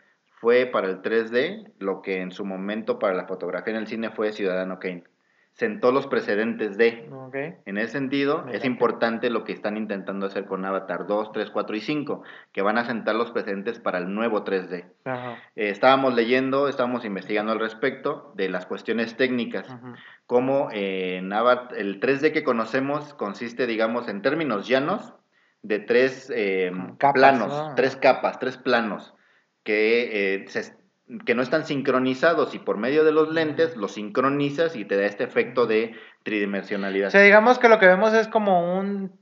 fue para el 3D lo que en su momento para la fotografía en el cine fue Ciudadano Kane. Sentó los precedentes de. Ok. En ese sentido, es importante lo que están intentando hacer con Avatar 2, 3, 4 y 5, que van a sentar los precedentes para el nuevo 3D. Ajá. Eh, estábamos leyendo, estábamos investigando al respecto de las cuestiones técnicas, Ujú. como eh, en Avatar, el 3D que conocemos consiste, digamos, en términos llanos, de tres eh, capas, planos, ¿no? tres capas, tres planos, que, eh, se- que no están sincronizados y por medio de los lentes los sincronizas y te da este efecto de tridimensionalidad. O sea, digamos que lo que vemos es como un...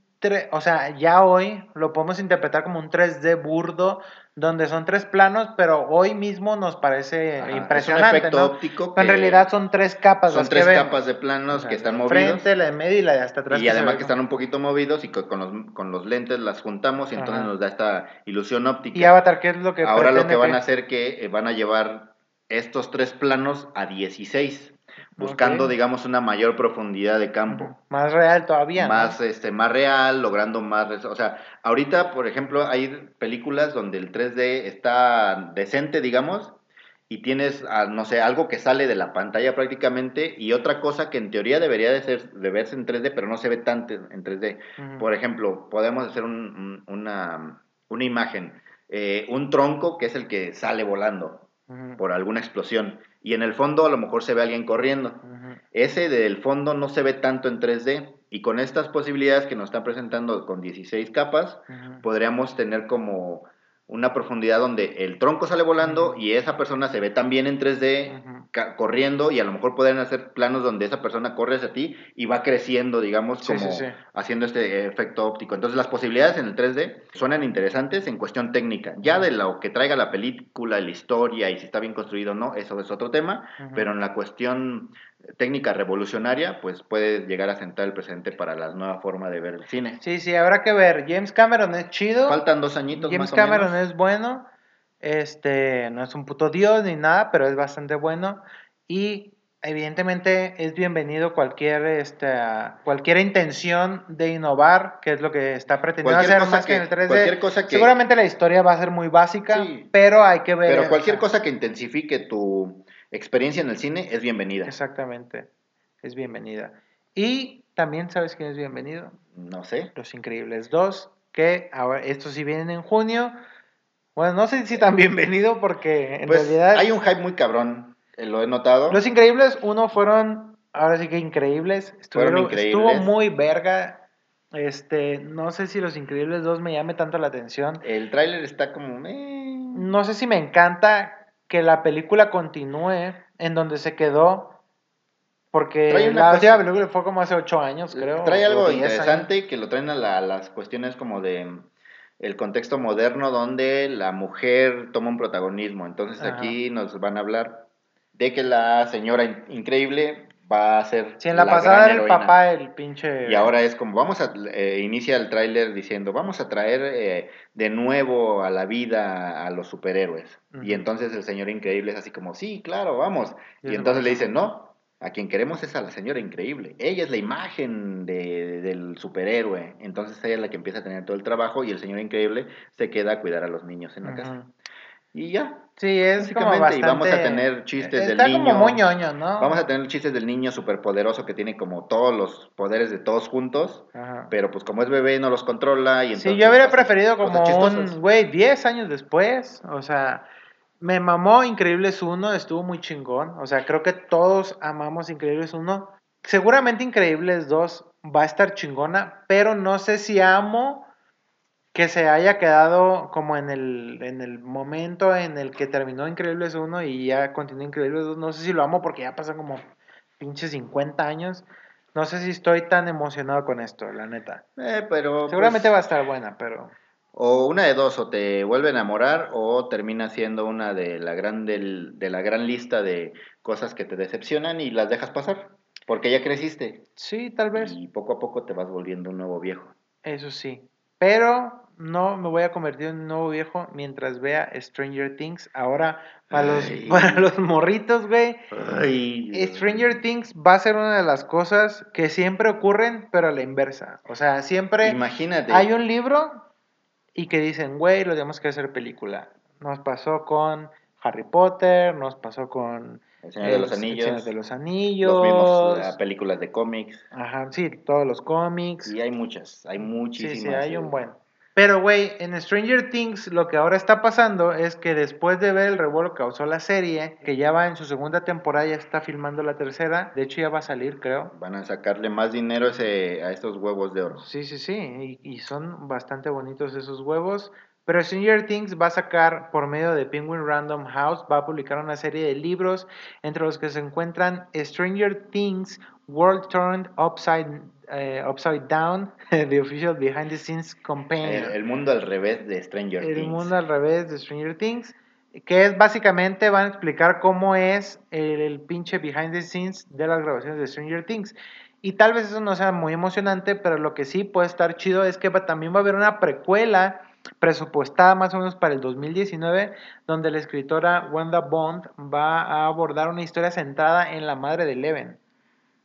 O sea, ya hoy lo podemos interpretar como un 3D burdo, donde son tres planos, pero hoy mismo nos parece Ajá, impresionante, Es un efecto ¿no? óptico. En realidad son tres capas son tres capas de planos O sea, que están movidos. Frente, la de medio y la de hasta atrás. Y además que están un poquito movidos y co- con los, con los lentes las juntamos y entonces nos da esta ilusión óptica. Y Avatar, ¿qué es lo que Ahora lo que van a hacer que eh, van a llevar estos tres planos a 16. Buscando, digamos, una mayor profundidad de campo. Más real todavía. ¿no? Más, este, más real, logrando más... O sea, ahorita, por ejemplo, hay películas donde el 3D está decente, digamos, y tienes, ah, no sé, algo que sale de la pantalla prácticamente y otra cosa que en teoría debería de, ser, de verse en 3D, pero no se ve tanto en 3D. Ujú. Por ejemplo, podemos hacer un- un- una, una imagen, eh, un tronco que es el que sale volando Por alguna explosión. Y en el fondo a lo mejor se ve alguien corriendo. Ese del fondo no se ve tanto en 3D y con estas posibilidades que nos están presentando con 16 capas, podríamos tener como una profundidad donde el tronco sale volando y esa persona se ve también en 3D Ujú. ca- corriendo y a lo mejor pueden hacer planos donde esa persona corre hacia ti y va creciendo, digamos, como sí, sí. haciendo este efecto óptico. Entonces las posibilidades en el 3D suenan interesantes en cuestión técnica. Ya de lo que traiga la película, la historia y si está bien construido o no, eso es otro tema, pero en la cuestión técnica revolucionaria, pues puede llegar a sentar el presente para la nueva forma de ver el cine. Sí, sí, habrá que ver. James Cameron es chido. Faltan dos añitos James más o Cameron menos. es bueno. Este, no es un puto dios ni nada, pero es bastante bueno. Y evidentemente es bienvenido cualquier, este, cualquier intención de innovar, que es lo que está pretendiendo Cualquier hacer más que, en el que- 3D. cualquier cosa que- Seguramente la historia va a ser muy básica, Sí. pero hay que ver. Pero o cualquier sea, cosa que intensifique tu experiencia en el cine es bienvenida. Exactamente, es bienvenida. Y también, ¿sabes quién es bienvenido? No sé. Los Increíbles 2, que ahora, estos sí vienen en junio. Bueno, no sé si tan bienvenido porque en Pues realidad hay un hype muy cabrón, eh, lo he notado. Los Increíbles 1 fueron, ahora sí que increíbles, estuvieron, Fueron increíbles. estuvo muy verga. Este, no sé si Los Increíbles 2 me llame tanto la atención. El tráiler está como... eh, No sé si me encanta que la película continúe en donde se quedó. Porque la última película fue como hace 8 años, creo. Trae algo 10 años. interesante que lo traen a, la- las cuestiones como de mm, el contexto moderno donde la mujer toma un protagonismo. Entonces Ajá. aquí nos van a hablar de que la señora in- increíble va a ser Si en la, pasada era el papá, el pinche. Y ahora es como, vamos a, eh, inicia el tráiler diciendo, vamos a traer eh, de nuevo a la vida a los superhéroes. Y entonces el señor increíble es así como, sí, claro, vamos. Y entonces le dicen, no, a quien queremos es a la señora increíble. Ella es la imagen de- del superhéroe. Entonces ella es la que empieza a tener todo el trabajo y el señor increíble se queda a cuidar a los niños en la casa. Y ya. Sí, es como bastante... y vamos a tener chistes del Está como niño. muy ñoño, ¿no? Vamos a tener chistes del niño superpoderoso que tiene como todos los poderes de todos juntos. Ajá. Pero pues como es bebé no los controla y entonces... Sí, yo hubiera pasan preferido como un, güey, 10 años después. O sea, me mamó Increíbles 1, estuvo muy chingón. O sea, creo que todos amamos Increíbles 1. Seguramente Increíbles 2 va a estar chingona, pero no sé si amo que se haya quedado como en el, en el momento en el que terminó Increíbles 1 y ya continúa Increíbles 2. No sé si lo amo porque ya pasan como pinches 50 años. No sé si estoy tan emocionado con esto, la neta. Eh, pero... Seguramente pues, va a estar buena, pero... O una de dos, o te vuelve a enamorar o termina siendo una de la gran, del- de la gran lista de cosas que te decepcionan y las dejas pasar. Porque ya creciste. Sí, tal vez. Y poco a poco te vas volviendo un nuevo viejo. Eso sí. Pero no me voy a convertir en un nuevo viejo mientras vea Stranger Things. Ahora, para los, para los morritos, güey. Stranger Things va a ser una de las cosas que siempre ocurren, pero a la inversa. O sea, siempre Imagínate. hay un libro y que dicen, güey, lo tenemos que hacer película. Nos pasó con Harry Potter, nos pasó con El Señor de los El Anillos. Señor de los Anillos. Los mismos las películas de cómics. Ajá, sí, todos los cómics. Y hay muchas, hay Sí, muchísimas. sí, hay un buen. Pero, güey, en Stranger Things lo que ahora está pasando es que después de ver el revuelo que causó la serie, que ya va en su segunda temporada, ya está filmando la tercera, de hecho ya va a salir, creo. Van a sacarle más dinero ese, a estos huevos de oro. Sí, sí, sí, y, y son bastante bonitos esos huevos. Pero Stranger Things va a sacar por medio de Penguin Random House, va a publicar una serie de libros entre los que se encuentran Stranger Things World Turned Upside, eh, upside Down, The Official Behind the Scenes Companion. El, el mundo al revés de Stranger El Things. mundo al revés de Stranger Things, que es básicamente van a explicar cómo es el, el pinche behind the scenes de las grabaciones de Stranger Things. Y tal vez eso no sea muy emocionante, pero lo que sí puede estar chido es que va- también va a haber una precuela presupuestada más o menos para el 2019, donde la escritora Wanda Bond va a abordar una historia centrada en la madre de Eleven.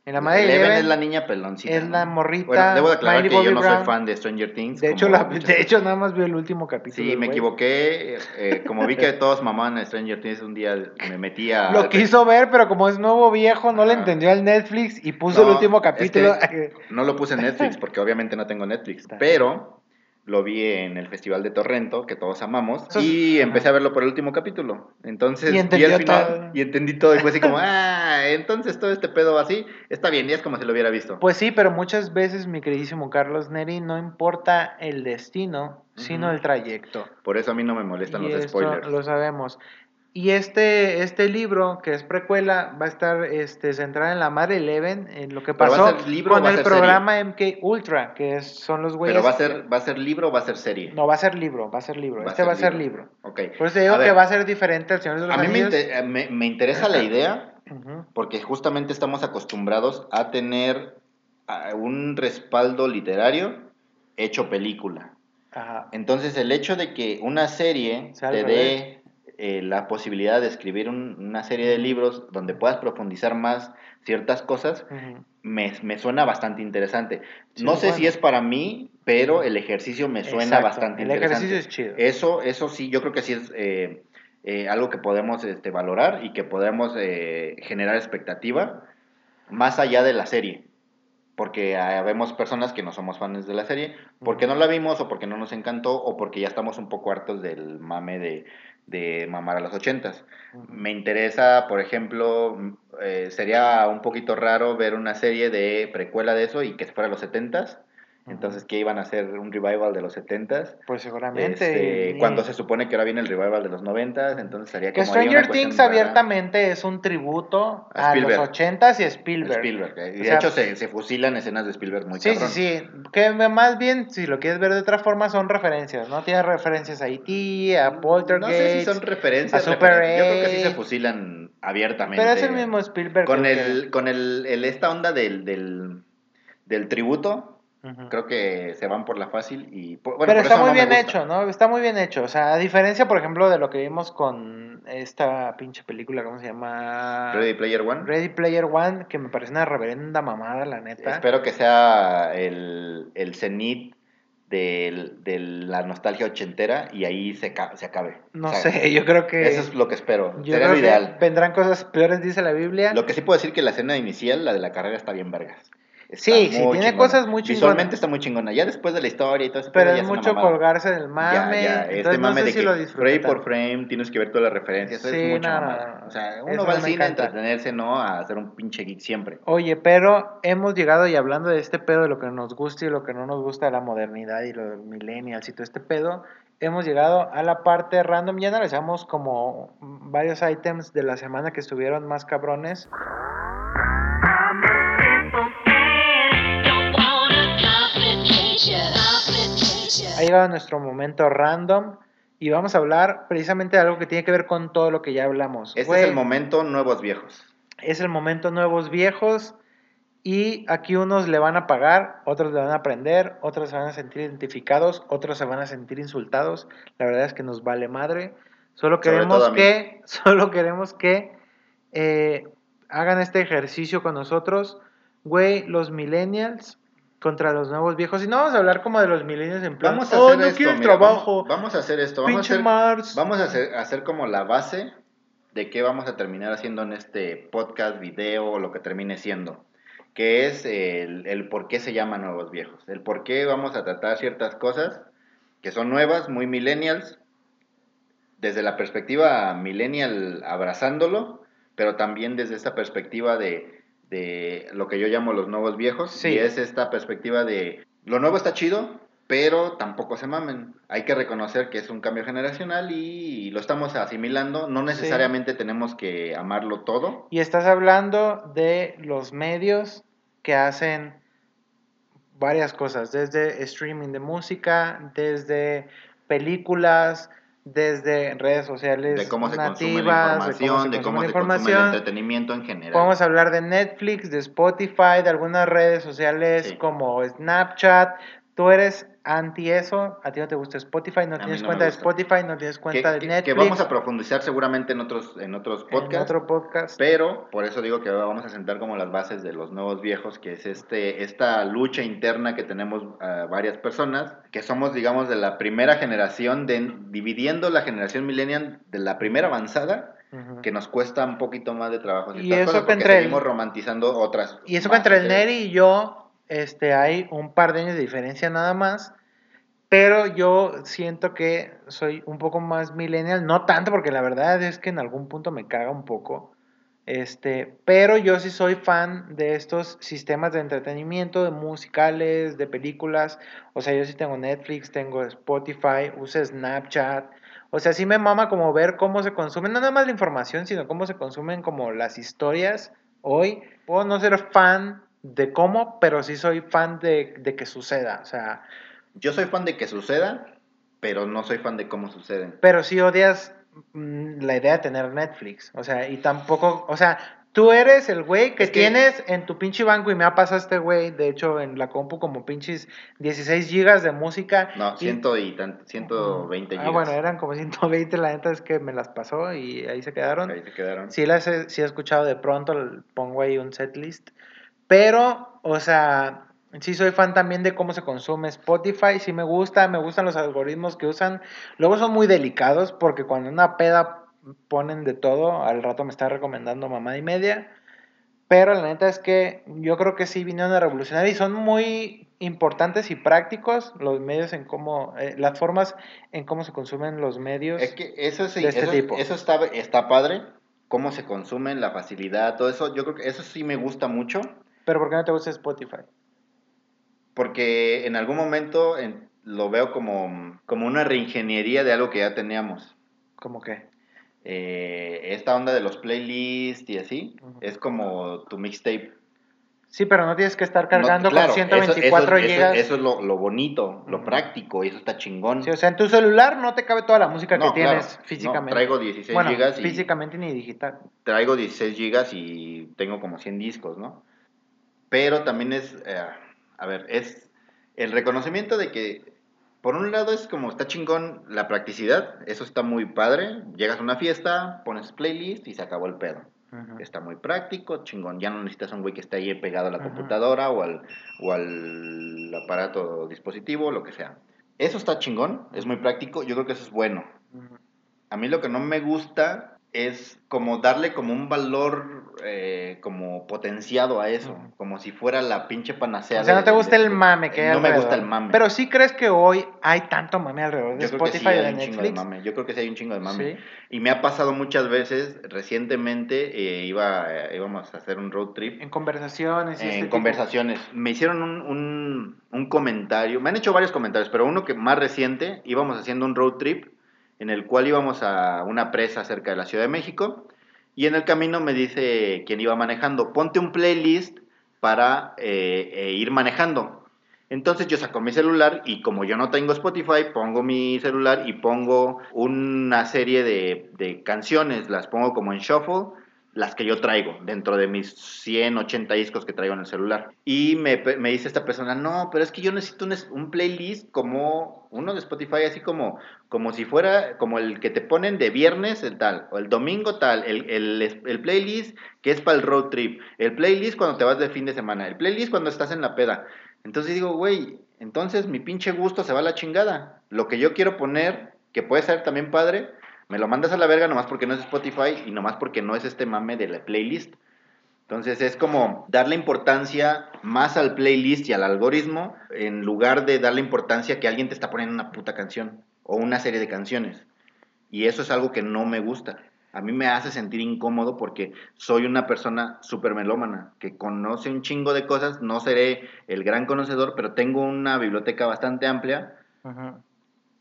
En la madre de Eleven Eleven es la niña peloncita. es la morrita Bueno, debo aclarar Miley que yo no soy fan de Stranger Things. De hecho, la- de hecho, nada más vi el último capítulo. Sí, me equivoqué. eh, como vi que todos mamaban a Stranger Things, un día me metí a. Lo quiso ver, pero como es nuevo viejo, no le Ajá. entendió al Netflix y puso el último es capítulo. que No lo puse en Netflix porque obviamente no tengo Netflix, pero lo vi en el Festival de Torrento, que todos amamos, Eso y empecé a verlo por el último capítulo. Entonces Y vi el final todo. y entendí todo y fue así como, ah, entonces todo este pedo así, está bien, ya es como si lo hubiera visto. Pues sí, pero muchas veces, mi queridísimo Carlos Neri, no importa el destino, sino el trayecto. Por eso a mí no me molestan Y los spoilers. lo sabemos. Y este, este libro, que es precuela, va a estar este, centrado en la madre Eleven, en lo que ¿Pero va a pasó libro con el ser serie? programa MK Ultra, que es- son los güeyes. Pero va a ser, va a ser libro o va a ser serie. No, va a ser libro, va a ser libro. Va este ser va a ser libro. libro. Ok. Por eso te digo que va a ser diferente al Señor de los A mí me, eh, me- me interesa la idea porque justamente estamos acostumbrados a tener ah, un respaldo literario hecho película. Ajá. Entonces, el hecho de que una serie te dé eh, la posibilidad de escribir un- una serie de libros donde puedas profundizar más ciertas cosas, me, me suena bastante interesante. Sí, no sé bueno. si es para mí, pero el ejercicio me suena Exacto, bastante el interesante. ejercicio es chido. Eso, eso sí, yo creo que sí es eh, eh, algo que podemos este, valorar y que podemos generar expectativa más allá de la serie. Porque ah, vemos personas que no somos fans de la serie, porque no la vimos o porque no nos encantó o porque ya estamos un poco hartos del mame de, de mamar a los ochentas. Me interesa, por ejemplo, eh, sería un poquito raro ver una serie de precuela de eso y que fuera a los setentas. Entonces, que iban a hacer un revival de los setentas? Pues seguramente. Este, y- cuando se supone que ahora viene el revival de los noventas, entonces sería Que como Stranger Things abiertamente es un tributo A a, los Spielberg. ochentas y a Spielberg. Spielberg. eh, y O de hecho, se, se fusilan escenas de Spielberg muy Sí, cabrón. sí, sí. Que más bien, si lo quieres ver de otra forma, son referencias, ¿no? Tiene referencias a E.T., a Poltergeist. No sé si son referencias. a Super referencias. Yo creo que sí se 8. fusilan abiertamente. Pero es el mismo Spielberg. Con el, con el, el- esta onda del, del, del tributo, creo que se van por la fácil y por- bueno, Pero por está muy no bien hecho, ¿no? Está muy bien hecho. O sea, a diferencia, por ejemplo, de lo que vimos con esta pinche película, ¿cómo se llama? Ready Player One. Ready Player One, que me parece una reverenda mamada, la neta. Espero que sea el, el cenit del- de la nostalgia ochentera y ahí se, se acabe. No O sea, sé, yo creo que. Eso es lo que espero. yo Sería creo lo que ideal. vendrán cosas peores, dice la Biblia. Lo que sí puedo decir que la escena inicial, la de la carrera, está bien vergas. Sí, sí, tiene chingona. cosas muy chingonas. Visualmente está muy chingona. Ya después de la historia y todo eso. pero es mucho colgarse del mame. Ya, ya, entonces este no mame sé de si que frame por frame tienes que ver todas las referencias. eso Sí, es mucha no, no, mamada. no. O sea, Eso uno no va al cine a entretenerse, no a hacer un pinche geek siempre. Oye, pero hemos llegado y hablando de este pedo, de lo que nos gusta y lo que no nos gusta de la modernidad y lo del millennials y todo este pedo, hemos llegado a la parte random. Ya analizamos como varios ítems de la semana que estuvieron más cabrones. Ha llegado nuestro momento random y vamos a hablar precisamente de algo que tiene que ver con todo lo que ya hablamos. Este Güey, es el momento nuevos viejos. es el momento nuevos viejos y aquí unos le van a pagar, otros le van a aprender, otros se van a sentir identificados, otros se van a sentir insultados. La verdad es que nos vale madre. Solo queremos que, solo queremos que eh, hagan este ejercicio con nosotros. Güey, los millennials contra los nuevos viejos. Y no vamos a hablar como de los millennials en plan, Vamos a oh, hacer no esto. quiero el mira, trabajo. Vamos, vamos a hacer esto. Vamos a hacer, Mars. vamos a hacer, hacer como la base de qué vamos a terminar haciendo en este podcast, video o lo que termine siendo. Que es el, el por qué se llama Nuevos Viejos. El por qué vamos a tratar ciertas cosas que son nuevas, muy millennials, desde la perspectiva millennial abrazándolo, pero también desde esta perspectiva de, de lo que yo llamo los nuevos viejos. Sí. Y es esta perspectiva de lo nuevo está chido, pero tampoco se mamen. Hay que reconocer que es un cambio generacional y lo estamos asimilando. No necesariamente tenemos que amarlo todo. Y estás hablando de los medios que hacen varias cosas, desde streaming de música, desde películas, desde redes sociales De cómo se consume la nativas, información, de cómo se, consume el entretenimiento en general. Podemos hablar de Netflix, de Spotify, de algunas redes sociales Sí. como Snapchat, tú eres anti eso, a ti no te gusta Spotify, no tienes no cuenta de. Spotify, no tienes cuenta que, de que- Netflix. que vamos a profundizar seguramente en otros, en otros en podcasts. otro podcast. Pero por eso digo que vamos a sentar como las bases de los nuevos viejos, que es este, esta lucha interna que tenemos ah, varias personas, que somos, digamos, de la primera generación, de, dividiendo la generación millennial de la primera avanzada, que nos cuesta un poquito más de trabajo. Y ciertas eso que entre el- seguimos romantizando otras. Y eso que entre el. Neri y yo, este, hay un par de años de diferencia nada más. Pero yo siento que soy un poco más millennial, no tanto porque la verdad es que en algún punto me caga un poco. Este, pero yo sí soy fan de estos sistemas de entretenimiento, de musicales, de películas. O sea, yo sí tengo Netflix, tengo Spotify, uso Snapchat. O sea, sí me mama como ver cómo se consumen, no nada más la información, sino cómo se consumen como las historias hoy. Puedo no ser fan de cómo, pero sí soy fan de, de que suceda. O sea, Yo soy fan de que suceda, pero no soy fan de cómo suceden. pero sí odias mm, la idea de tener Netflix. O sea, y tampoco, o sea, tú eres el güey que, Es que- tienes en tu pinche banco y me ha pasado este güey, de hecho, en la compu como pinches 16 gigas de música. No, y- ciento y tan- 120 Ah, gigas. bueno, eran como 120, la neta es que me las pasó y ahí se quedaron. Ahí se quedaron. Sí, las he, sí he escuchado de pronto, pongo ahí un setlist. Pero, o sea, sí soy fan también de cómo se consume Spotify, sí me gusta, me gustan los algoritmos que usan. Luego son muy delicados porque cuando una peda ponen de todo, al rato me está recomendando mamá y media. Pero la neta es que yo creo que sí vinieron a revolucionar y son muy importantes y prácticos los medios en cómo, eh, las formas en cómo se consumen los medios. Es que eso sí, de este eso, tipo. eso está, está padre, cómo se consumen, la facilidad, todo eso, yo creo que eso sí me gusta mucho, Pero ¿por qué no te gusta Spotify? porque en algún momento en- lo veo como, como una reingeniería de algo que ya teníamos. ¿Cómo que? Eh, esta onda de los playlists y así, Ujú. es como tu mixtape. Sí, pero no tienes que estar cargando No, claro, con eso- 124 eso, eso- gigas. Eso, es lo, lo bonito, lo Ujú. práctico, y eso está chingón. Sí, o sea, en tu celular no te cabe toda la música No, que claro, tienes no, físicamente. traigo 16 bueno, gigas y- físicamente ni digital. traigo 16 gigas y tengo como 100 discos, ¿no? Pero también es, eh, a ver, es el reconocimiento de que, por un lado es como está chingón la practicidad, eso está muy padre, llegas a una fiesta, pones playlist y se acabó el pedo. Está muy práctico, chingón, ya no necesitas un güey que esté ahí pegado a la computadora o al, o al aparato o dispositivo, lo que sea. Eso está chingón, es muy práctico, yo creo que eso es bueno. A mí lo que no me gusta es como darle como un valor eh, como potenciado a eso, como si fuera la pinche panacea. O sea, no te gusta de- el mame que hay No me gusta el mame. Pero sí crees que hoy hay tanto mame alrededor de yo creo que sí Spotify y hay de un chingo de mame. Yo creo que sí hay un chingo de mame. Sí. Y me ha pasado muchas veces, recientemente eh, iba, eh, íbamos a hacer un road trip En conversaciones en este tipo. conversaciones. Me hicieron un, un- un comentario, me han hecho varios comentarios, pero uno que más reciente, íbamos haciendo un road trip en el cual íbamos a una presa cerca de la Ciudad de México y en el camino me dice quien iba manejando, ponte un playlist para eh, eh, ir manejando. Entonces yo saco mi celular y como yo no tengo Spotify, pongo mi celular y pongo una serie de canciones, las pongo como en shuffle, las que yo traigo dentro de mis 180 discos que traigo en el celular. Y me, me dice esta persona, no, pero es que yo necesito un, un playlist como uno de Spotify, así como, como si fuera como el que te ponen de viernes, el tal, o el domingo tal, el, el, el playlist que es para el road trip, el playlist cuando te vas de fin de semana, el playlist cuando estás en la peda. Entonces digo, güey, entonces mi pinche gusto se va a la chingada. Lo que yo quiero poner, que puede ser también padre, me lo mandas a la verga nomás porque no es Spotify y nomás porque no es este mame de la playlist. Entonces es como darle importancia más al playlist y al algoritmo en lugar de darle importancia que alguien te está poniendo una puta canción o una serie de canciones. Y eso es algo que no me gusta. A mí me hace sentir incómodo porque soy una persona súper melómana, que conoce un chingo de cosas. No seré el gran conocedor, pero tengo una biblioteca bastante amplia. Ujú.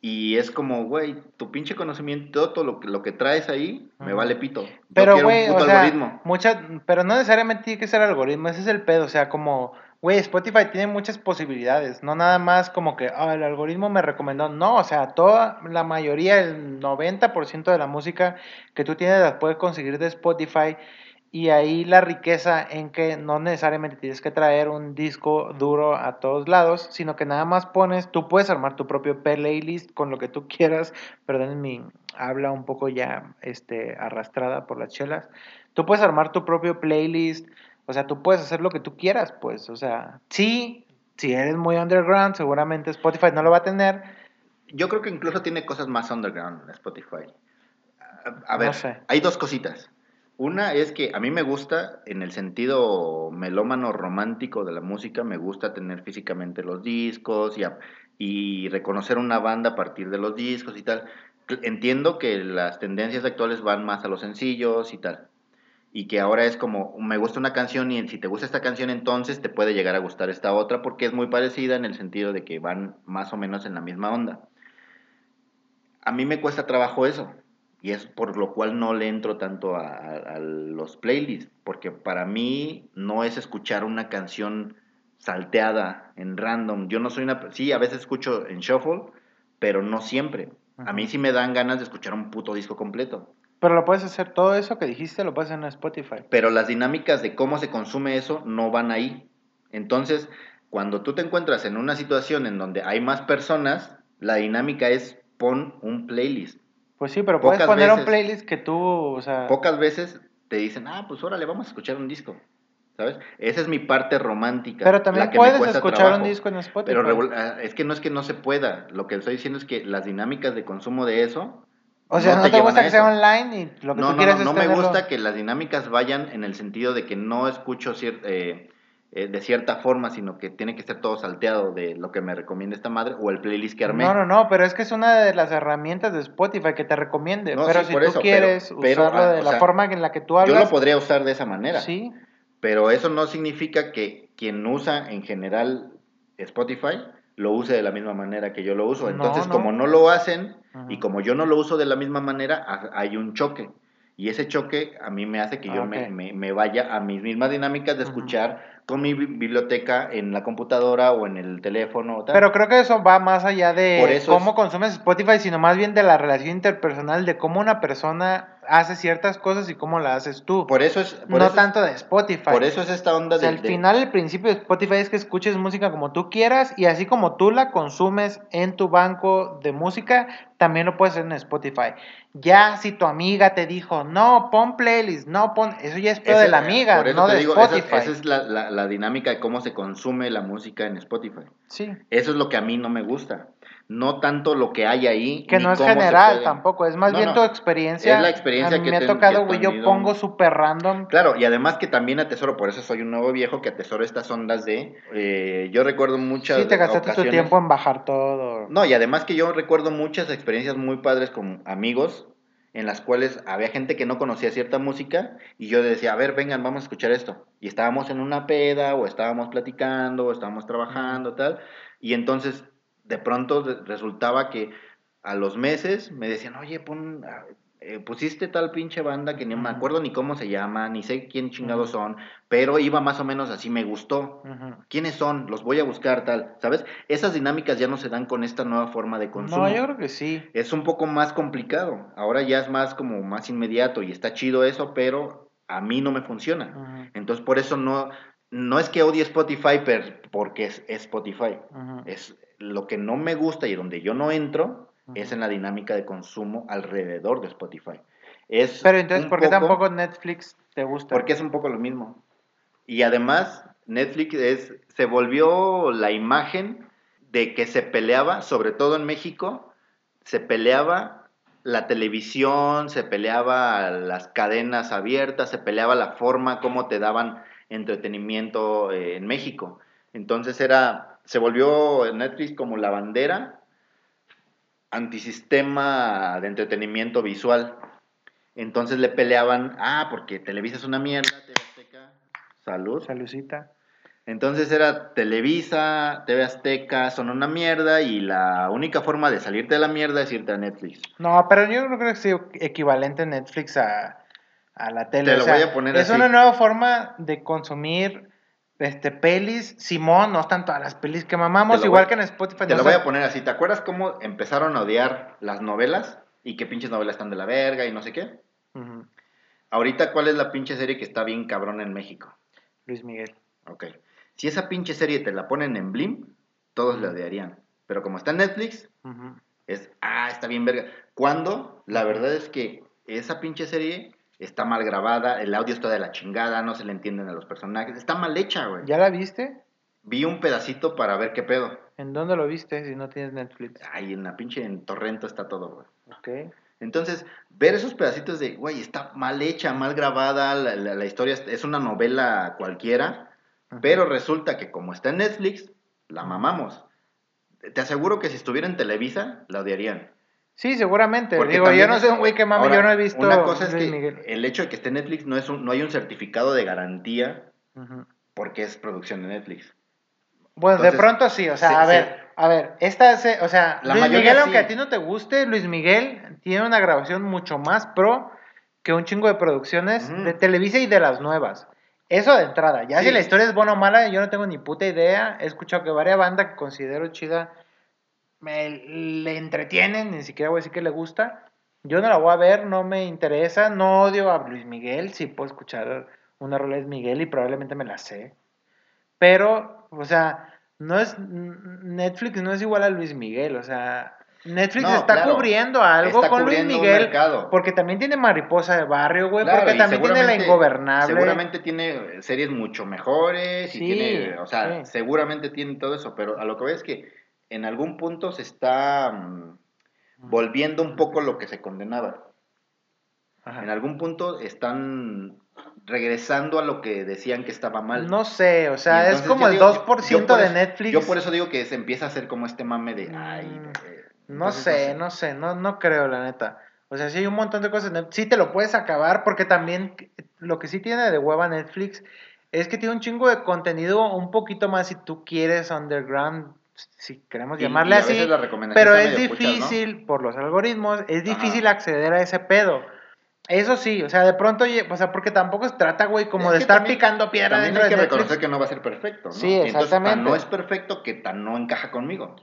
Y es como, güey, tu pinche conocimiento, todo lo que, lo que traes ahí, me vale pito. Pero, güey, o sea, algoritmo. mucha- pero no necesariamente tiene que ser algoritmo, ese es el pedo, o sea, como, güey, Spotify tiene muchas posibilidades, no nada más como que, ah, el algoritmo me recomendó, no, o sea, toda la mayoría, el 90% de la música que tú tienes la puedes conseguir de Spotify y ahí la riqueza en que no necesariamente tienes que traer un disco duro a todos lados, sino que nada más pones, tú puedes armar tu propio playlist con lo que tú quieras, perdón mi habla un poco ya este, arrastrada por las chelas, tú puedes armar tu propio playlist, o sea, tú puedes hacer lo que tú quieras, pues, o sea, sí, si eres muy underground, seguramente Spotify no lo va a tener. Yo creo que incluso tiene cosas más underground en Spotify. A, a No ver, sé. hay dos cositas. Una es que a mí me gusta, en el sentido melómano romántico de la música, me gusta tener físicamente los discos y, y reconocer una banda a partir de los discos y tal. Entiendo que las tendencias actuales van más a los sencillos y tal. Y que ahora es como, me gusta una canción y si te gusta esta canción entonces te puede llegar a gustar esta otra porque es muy parecida en el sentido de que van más o menos en la misma onda. A mí me cuesta trabajo eso. Y es por lo cual no le entro tanto a, a- a los playlists, porque para mí no es escuchar una canción salteada en random. Yo no soy una... Sí, a veces escucho en shuffle, pero no siempre. A mí sí me dan ganas de escuchar un puto disco completo. Pero lo puedes hacer, todo eso que dijiste lo puedes hacer en Spotify. Pero las dinámicas de cómo se consume eso no van ahí. Entonces, cuando tú te encuentras en una situación en donde hay más personas, la dinámica es pon un playlist. Pues sí, pero puedes Pocas poner un veces- playlist que tú, o sea, pocas veces te dicen, ah, pues órale, vamos a escuchar un disco. ¿Sabes? Esa es mi parte romántica. pero también me puedes escuchar trabajo. un disco en Spotify. Pero ah, es que no es que no se pueda. Lo que estoy diciendo es que las dinámicas de consumo de eso. o sea, no, te, llevan gusta a que sea online y lo que No, tú no, quieres no, es no me tenerlo- gusta que las dinámicas vayan en el sentido de que no escucho cier- eh, eh, de cierta forma, sino que tiene que ser todo salteado de lo que me recomienda esta madre o el playlist que armé. No, no, no, pero es que es una de las herramientas de Spotify que te recomiende. No, pero sí, si tú eso, quieres pero- pero, usarlo ah, de la sea, forma en la que tú Yo hablas, lo podría usar de esa manera. sí. Pero eso no significa que quien usa en general Spotify lo use de la misma manera que yo lo uso. Entonces, no. como no lo hacen y como yo no lo uso de la misma manera, ha- hay un choque. Y ese choque a mí me hace que yo Ah, me, me- me vaya a mis mismas dinámicas de escuchar con mi bi- biblioteca en la computadora o en el teléfono. o tal. Pero creo que eso va más allá de cómo es- consumes Spotify, sino más bien de la relación interpersonal, de cómo una persona hace ciertas cosas y cómo las haces tú. Por eso es... Por no eso tanto de Spotify. por eso es esta onda O sea, de... al de- final, el principio de Spotify es que escuches música como tú quieras y así como tú la consumes en tu banco de música, también lo puedes hacer en Spotify. Ya si tu amiga te dijo, no, pon playlist, no pon, eso ya es pedo de la amiga, por eso no te de digo, esa- Spotify. esa es la, la- la dinámica de cómo se consume la música en Spotify. Sí, Eso es lo que a mí no me gusta. No tanto lo que hay ahí. que no es general tampoco, es más No, bien no. tu experiencia. Es la experiencia a mí que me ha tocado, güey, yo pongo súper random. Claro, y además que también atesoro, por eso soy un nuevo viejo que atesoro estas ondas de. eh, yo recuerdo muchas. Sí, te gastaste tu tiempo en bajar todo. No, y además que yo recuerdo muchas experiencias muy padres con amigos en las cuales había gente que no conocía cierta música y yo decía, a ver, vengan, vamos a escuchar esto. Y estábamos en una peda o estábamos platicando o estábamos trabajando, tal. Y entonces, de pronto re- resultaba que a los meses me decían, oye, pon, ah, eh, pusiste tal pinche banda que ni me acuerdo ni cómo se llama, ni sé quién chingados son, pero iba más o menos así, me gustó. ¿Quiénes son? Los voy a buscar, tal, ¿sabes? Esas dinámicas ya no se dan con esta nueva forma de consumo. No, yo creo que sí. Es un poco más complicado. Ahora ya es más como más inmediato y está chido eso, pero a mí no me funciona. Entonces por eso no, no es que odie Spotify per- porque es, es Spotify. Es lo que no me gusta y donde yo no entro es en la dinámica de consumo alrededor de Spotify. Es Pero entonces, ¿por qué poco- tampoco Netflix te gusta? porque es un poco lo mismo. Y además, Netflix es, se volvió la imagen de que se peleaba, sobre todo en México, se peleaba la televisión, se peleaba las cadenas abiertas, se peleaba la forma como te daban entretenimiento eh, en México. Entonces era, se volvió Netflix como la bandera antisistema de entretenimiento visual. Entonces le peleaban, ah, porque Televisa es una mierda, TV Azteca, salud. Salucita. Entonces era Televisa, TV Azteca, son una mierda y la única forma de salirte de la mierda es irte a Netflix. No, pero yo no creo que sea equivalente Netflix a, a la tele. Te o lo sea, voy a poner es así. una nueva forma de consumir este pelis. Simón, no están todas las pelis que mamamos, igual voy- que en Spotify. Te no lo sé- voy a poner así, ¿te acuerdas cómo empezaron a odiar las novelas? Y que pinches novelas están de la verga y no sé qué. Ahorita, ¿cuál es la pinche serie que está bien cabrón en México? Luis Miguel. Ok. Si esa pinche serie te la ponen en Blim, todos la odiarían. Pero como está en Netflix, es, ah, está bien verga. Cuando la verdad es que esa pinche serie está mal grabada, el audio está de la chingada, no se le entienden a los personajes, está mal hecha, güey. ¿Ya la viste? Vi un pedacito para ver qué pedo. ¿En dónde lo viste si no tienes Netflix? Ay, en la pinche en Torrento está todo, güey. Ok. Entonces, ver esos pedacitos de, güey, está mal hecha, mal grabada, la, la- la historia es- una novela cualquiera, pero resulta que como está en Netflix, la mamamos. Te aseguro que si estuviera en Televisa, la odiarían. Sí, seguramente. Porque Digo, yo no soy un güey que mame, yo no he visto Una cosa es que Miguel. el hecho de que esté Netflix no, es un- no hay un certificado de garantía porque es producción de Netflix. Bueno, de Entonces, pronto sí, o sea, se- a ver, a ver, esta o sea, La Luis Miguel, sí. aunque a ti no te guste, Luis Miguel tiene una grabación mucho más pro que un chingo de producciones de Televisa y de las nuevas. Eso de entrada. Ya Sí. si la historia es buena o mala, yo no tengo ni puta idea. He escuchado que varias bandas que considero chida me le entretienen, ni siquiera voy a decir que le gusta. Yo no la voy a ver, no me interesa, no odio a Luis Miguel, sí puedo escuchar una rola de Luis Miguel y probablemente me la sé. Pero, o sea, no es Netflix no es igual a Luis Miguel, o sea, Netflix No, está claro. cubriendo algo Está con Luis cubriendo Miguel porque también tiene Mariposa de Barrio, güey, Claro, porque también tiene La Ingobernable. Seguramente tiene series mucho mejores y Sí, tiene, o sea, sí. seguramente tiene todo eso, pero a lo que voy es que en algún punto se está mm, volviendo un poco lo que se condenaba. Ajá. En algún punto están regresando a lo que decían que estaba mal. No sé, o sea, es como el digo, 2% yo- yo por de eso- Netflix. Yo por eso digo que se empieza a hacer como este mame de, ay, Mm, eh, No entonces, sé, no sé, no, no creo, la neta. O sea, sí hay un montón de cosas. Sí te lo puedes acabar, porque también lo que sí tiene de hueva Netflix es que tiene un chingo de contenido un poquito más si tú quieres underground, si queremos Y- llamarle y así. Pero es medio puchas, ¿no? difícil, por los algoritmos, es Ajá. difícil acceder a ese pedo. Eso sí, o sea, de pronto, o sea, porque tampoco se trata, güey, como Es de estar también- picando piedra También dentro hay que de reconocer que no va a ser perfecto, ¿no? Sí, Y entonces, tan exactamente. no es perfecto que tan no encaja conmigo.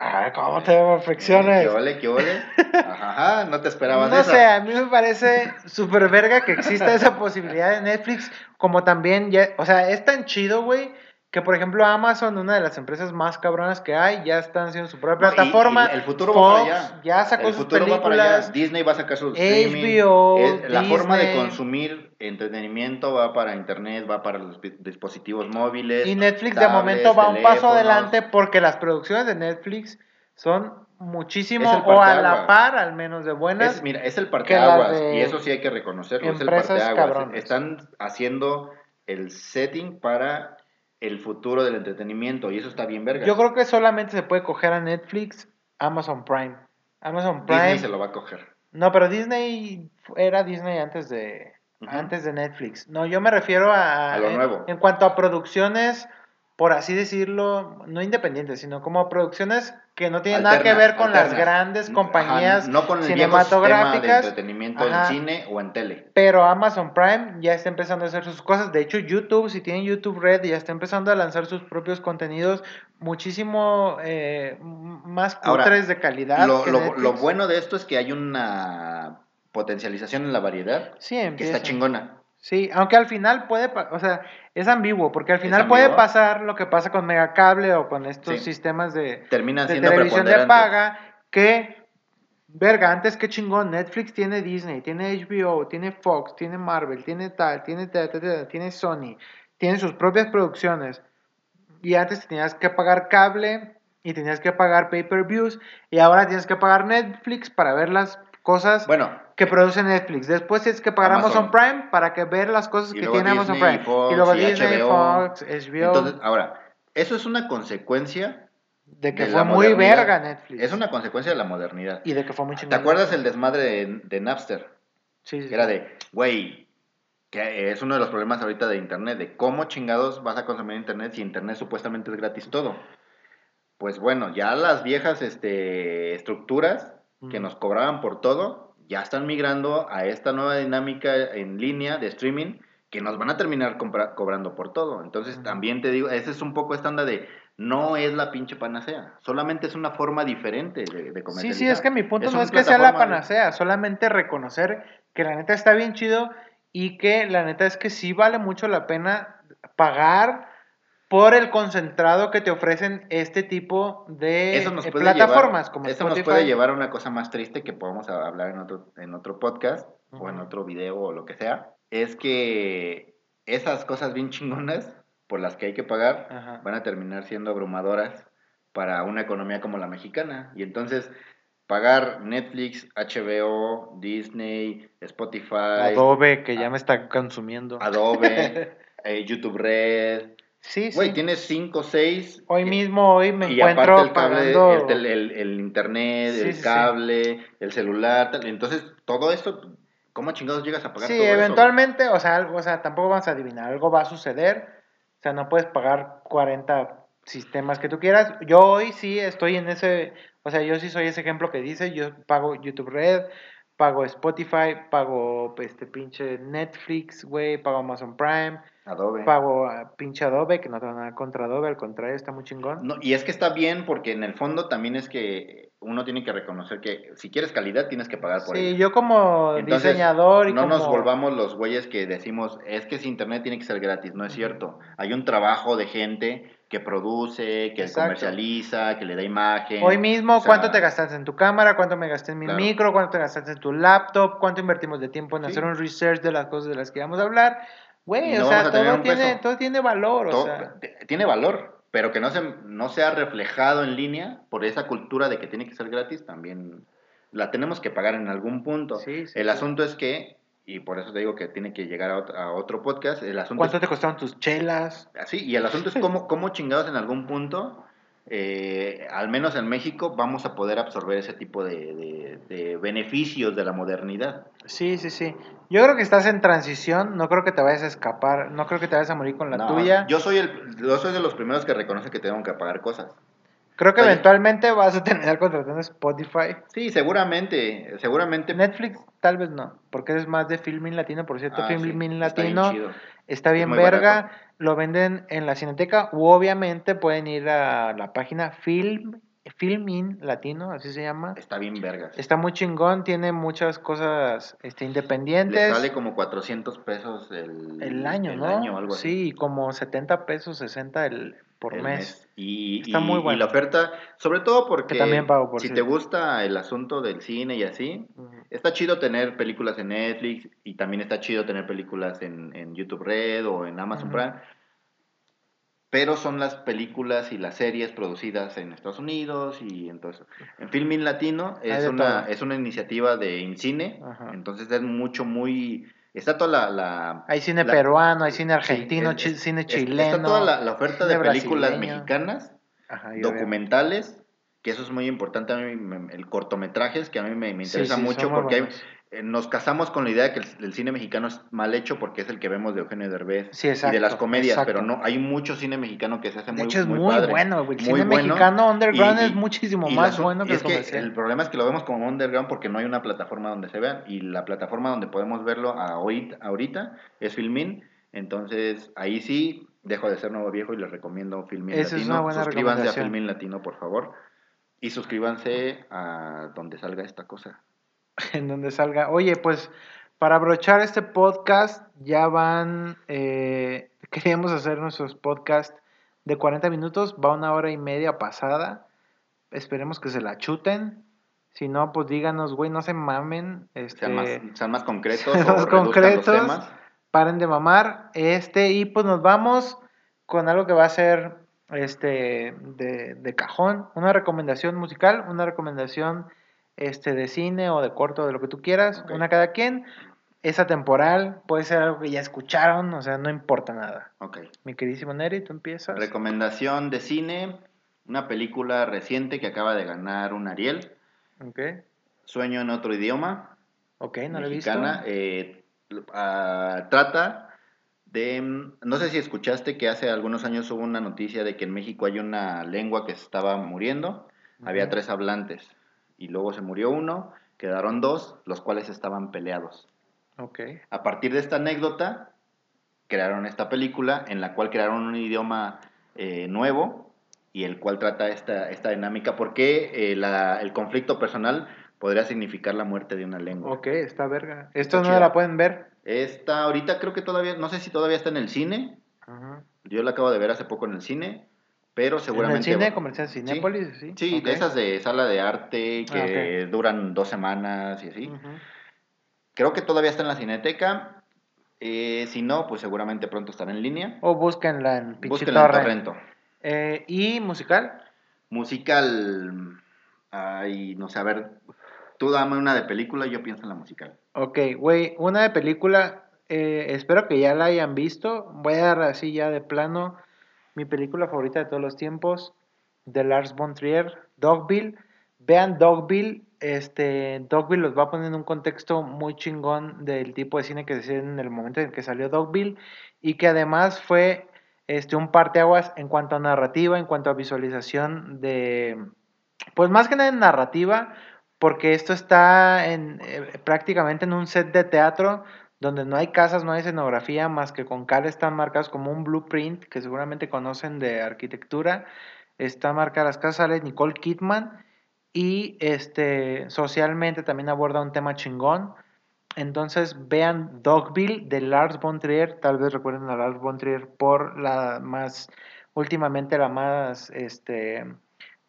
Ay, ¿cómo te perfecciones? ¿Qué ole, qué ole? Ajá, ajá, no te esperabas No esa. sé, a mí me parece súper verga que exista esa posibilidad de Netflix, como también ya, o sea, es tan chido, güey, que por ejemplo Amazon, una de las empresas más cabronas que hay, ya están haciendo su propia y- plataforma. y el futuro Fox va para allá. ya sacó el sus futuro va para allá. películas. Disney va a sacar su streaming. HBO, Es- la forma de consumir entretenimiento va para internet, va para los di- dispositivos móviles. Y Netflix de momento va un paso adelante porque las producciones de Netflix son muchísimo o a la par, al menos de buenas. Es, mira, es el parteaguas y eso sí hay que reconocerlo, es el parteaguas. Están haciendo el setting para el futuro del entretenimiento y eso está bien verga. Yo creo que solamente se puede coger a Netflix, Amazon Prime. Amazon Prime. Disney se lo va a coger. No, pero Disney era Disney antes de antes de Netflix. No, yo me refiero a, A lo en, nuevo. en cuanto a producciones, por así decirlo, no independientes, sino como producciones que no tienen nada que ver con las grandes Ajá, compañías no con el sistema de cinematográficas. entretenimiento Ajá. en cine o en tele. Pero Amazon Prime ya está empezando a hacer sus cosas. De hecho, YouTube, si tienen YouTube Red, ya está empezando a lanzar sus propios contenidos muchísimo eh, más cutres de calidad. Lo, bueno de esto es que hay una potencialización en la variedad Sí, que está chingona. Sí, aunque al final puede, o sea, es ambiguo, porque al ¿Es final puede pasar lo que pasa con Megacable o con estos Sí. sistemas de, Terminan de siendo televisión de paga, que, verga, antes que chingón, Netflix tiene Disney, tiene HBO, tiene Fox, tiene Marvel, tiene tal, tiene tal, tal, tal, tiene Sony, tiene sus propias producciones. Y antes tenías que pagar cable y tenías que pagar pay-per-views y ahora tienes que pagar Netflix para ver las cosas Bueno, que produce Netflix. Después tienes que pagar Amazon. Prime para que ver las cosas que tiene Amazon Prime. Y luego Disney. Fox, HBO. entonces, ahora, eso es una consecuencia de que de fue muy verga Netflix. Es una consecuencia de la modernidad. Y de que fue muy chingón. ¿Te acuerdas el desmadre de, de Napster? Sí, sí, era de, güey, que es uno de los problemas ahorita de Internet, de cómo chingados vas a consumir Internet si Internet supuestamente es gratis todo. Pues bueno, ya las viejas este, estructuras que nos cobraban por todo, ya están migrando a esta nueva dinámica en línea de streaming que nos van a terminar cobrando por todo. Entonces también te digo, ese es un poco esta onda de no es la pinche panacea, solamente es una forma diferente de, de Sí, comercializar. sí, es que mi punto Es no es que sea la de- panacea, solamente reconocer que la neta está bien chido y que la neta es que sí vale mucho la pena pagar por el concentrado que te ofrecen este tipo de Eso nos eh, puede plataformas llevar, como eso nos puede llevar a una cosa más triste que podamos a- hablar en otro, en otro podcast o en otro video o lo que sea. Es que esas cosas bien chingonas por las que hay que pagar van a terminar siendo abrumadoras para una economía como la mexicana. Y entonces pagar Netflix, HBO, Disney, Spotify, Adobe, que ya me está consumiendo. Adobe, eh, YouTube Red. Sí, Güey, sí. tienes 5, 6. Hoy mismo, hoy me y encuentro aparte el cable, pagando... el, tel- el- el internet, Sí, el sí. cable, el celular, entonces todo eso, ¿cómo chingados llegas a pagar Sí, todo eso? eventualmente, o sea, algo- o sea, tampoco vamos a adivinar, algo va a suceder. O sea, no puedes pagar 40 sistemas que tú quieras. Yo hoy sí estoy en ese, o sea, yo sí soy ese ejemplo que dice, yo pago YouTube Red, pago Spotify, pago este pinche Netflix, güey, pago Amazon Prime, Adobe. pago a pinche Adobe, que no tengo nada contra Adobe, al contrario, está muy chingón. No, y es que está bien porque en el fondo también es que uno tiene que reconocer que si quieres calidad tienes que pagar por Sí, ello. yo como Entonces, diseñador y no como... nos volvamos los güeyes que decimos, es que si internet tiene que ser gratis, no es cierto. Hay un trabajo de gente que produce, que Exacto. comercializa, que le da imagen. Hoy mismo, O sea, ¿cuánto te gastaste en tu cámara? ¿Cuánto me gasté en mi Claro. micro? ¿Cuánto te gastaste en tu laptop? ¿Cuánto invertimos de tiempo en Sí. hacer un research de las cosas de las que vamos a hablar? Güey, o sea, todo tiene, todo tiene valor, o sea. tiene valor, pero que no, se, no sea reflejado en línea por esa cultura de que tiene que ser gratis, también la tenemos que pagar en algún punto. Sí, sí, el sí. asunto es que, y por eso te digo que tiene que llegar a otro, a otro podcast, el asunto ¿Cuánto es, te costaron tus chelas? así, y el asunto es cómo, cómo chingados en algún punto, eh, al menos en México, vamos a poder absorber ese tipo de, de- de beneficios de la modernidad. Sí, sí, sí. Yo creo que estás en transición, no creo que te vayas a escapar, no creo que te vayas a morir con la No, tuya. Yo soy, el, yo soy de los primeros que reconoce que tengo que pagar cosas. Creo que Oye. eventualmente vas a terminar contratando Spotify. Sí, seguramente, seguramente. Netflix tal vez no, porque es más de Filmin Latino, por cierto, Ah, sí, Filmin Latino. Está Es bien verga, barato. lo venden en la Cineteca u obviamente pueden ir a la página Film, Filmin Latino, así se llama. Está bien vergas. Está muy chingón, tiene muchas cosas este, Le independientes. sale como 400 pesos el, el año, el ¿no? año, algo así. sí, como 70 pesos, 60 el, por mes. Y, Está y- muy y bueno. la oferta, sobre todo porque Que también pago, por si te gusta el asunto del cine y así, está chido tener películas en Netflix y también está chido tener películas en, en YouTube Red o en Amazon. Prime. Pero son las películas y las series producidas en Estados Unidos y entonces en Filmin Latino es una, todo. es una iniciativa de INCINE, entonces es mucho, muy... Está toda la... la- Hay cine la- peruano, hay cine argentino, cine chileno. Está toda la, la oferta de películas brasileño. mexicanas Ajá, documentales, que eso es muy importante a mí, me- el cortometrajes, que a mí me, interesa sí, mucho porque hay- nos casamos con la idea de que el, el cine mexicano es mal hecho porque es el que vemos de Eugenio Derbez Sí, y de las comedias, exacto. pero no, hay mucho cine mexicano que se hace De muy hecho, es muy, padre, bueno. El muy cine bueno, mexicano underground y- es muchísimo y más la- bueno que el es que comercial. el problema es que lo vemos como underground porque no hay una plataforma donde se vean y la plataforma donde podemos verlo ahorita, ahorita es Filmin, entonces ahí sí dejo de ser nuevo viejo y les recomiendo Filmin Esa es Latino. una buena Suscríbanse a. Filmin Latino, por favor. Y suscríbanse a donde salga esta cosa. en donde salga. Oye, pues para abrochar este podcast ya van, eh, queríamos hacer nuestros podcasts de 40 minutos, va una hora y media pasada. Esperemos que se la chuten. Si no, pues díganos, güey, no se mamen. Este, Sean, más, sean más concretos sean más concretos. los temas. paren de mamar. Este, y pues nos vamos con algo que va a ser este de, de cajón, una recomendación musical, una recomendación este de cine o de corto, de lo que tú quieras, una cada quien. Es atemporal, puede ser algo que ya escucharon, o sea, no importa nada. Ok. Mi queridísimo Neri, tú empiezas. Recomendación de cine, una película reciente que acaba de ganar un Ariel, ok, Sueño en otro idioma, ok, no lo he visto. mexicana. eh, ah, trata de, no sé si escuchaste que hace algunos años hubo una noticia de que en México hay una lengua que se estaba muriendo, había tres hablantes y luego se murió uno, quedaron dos, los cuales estaban peleados. Ok, A partir de esta anécdota, crearon esta película en la cual crearon un idioma eh, nuevo y el cual trata esta, esta dinámica porque eh, la- el conflicto personal podría significar la muerte de una lengua. Ok, está verga. Esto no la pueden ver. Esta ahorita creo que todavía, no sé si todavía está en el cine, yo la acabo de ver hace poco en el cine, pero seguramente... En el cine comercial Cinépolis, sí. Sí, de esas de sala de arte que Ah, duran dos semanas y así. Creo que todavía está en la cineteca. eh, si no, pues seguramente pronto estará en línea. O búsquenla en Búsquenla en torrent. Torrento. Eh, ¿Y musical? Musical. Ay, no sé, a ver. Tú dame una de película, yo pienso en la musical. Ok, güey, una de película, eh, espero que ya la hayan visto. Voy a dar así ya de plano mi película favorita de todos los tiempos, de Lars von Trier, Dogville. Vean Dogville, este, Dogville los va a poner en un contexto muy chingón del tipo de cine que se hacía en el momento en que salió Dogville y que además fue este, un parteaguas en cuanto a narrativa, en cuanto a visualización de, pues más que nada en narrativa, porque esto está en, eh, prácticamente en un set de teatro donde no hay casas, no hay escenografía, más que con cal están marcados como un blueprint que seguramente conocen de arquitectura. Está marcada las casas, sale Nicole Kidman y este, socialmente también aborda un tema chingón. Entonces vean Dogville de Lars von Trier, tal vez recuerden a Lars von Trier por la más, últimamente la más este,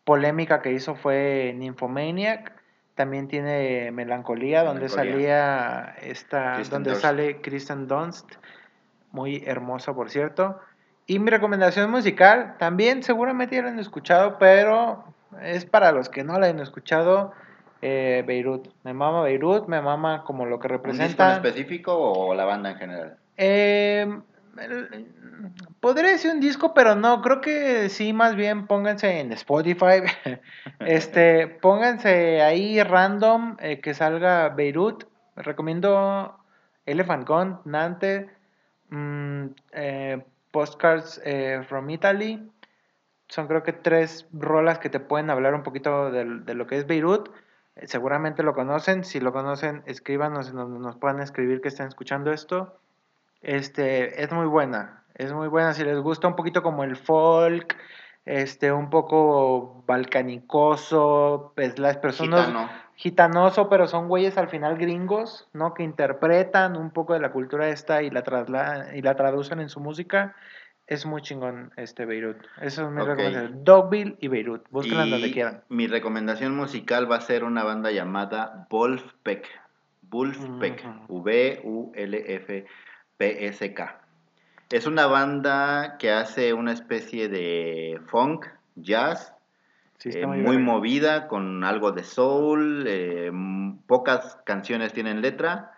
polémica que hizo fue Nymphomaniac. También tiene Melancolía, donde salía esta, Kristen donde sale Kristen Dunst, muy hermosa por cierto. Y mi recomendación musical, también seguramente ya la han escuchado, pero es para los que no la han escuchado, eh, Beirut. Me mama Beirut, me mama como lo que ¿Un disco en representa. específico o la banda en general? Eh, podría decir un disco, pero no, creo que sí, más bien pónganse en Spotify. este, pónganse ahí random eh, que salga Beirut. Recomiendo Elephant Gun, Nante, mm, eh, Postcards eh, from Italy. Son creo que tres rolas que te pueden hablar un poquito de, lo que es Beirut. Eh, seguramente lo conocen. Si lo conocen, escríbanos nos, nos puedan escribir que están escuchando esto. Este, es muy buena, es muy buena. Si les gusta un poquito como el folk, este, un poco balcanicoso, pues las personas Gitano. gitanoso, pero son güeyes al final gringos, ¿no? Que interpretan un poco de la cultura esta y la trasladan y la traducen en su música. Es muy chingón este Beirut. Eso es mi recomendación. Dogville y Beirut. Búsquenla donde quieran. Mi recomendación musical va a ser una banda llamada Wolfpack. Wolfpack. Ujú. V-U-L-F-P-S-K. Es una banda que hace una especie de funk, jazz, Sí, eh, muy, muy, movida, con algo de soul. eh, pocas canciones tienen letra,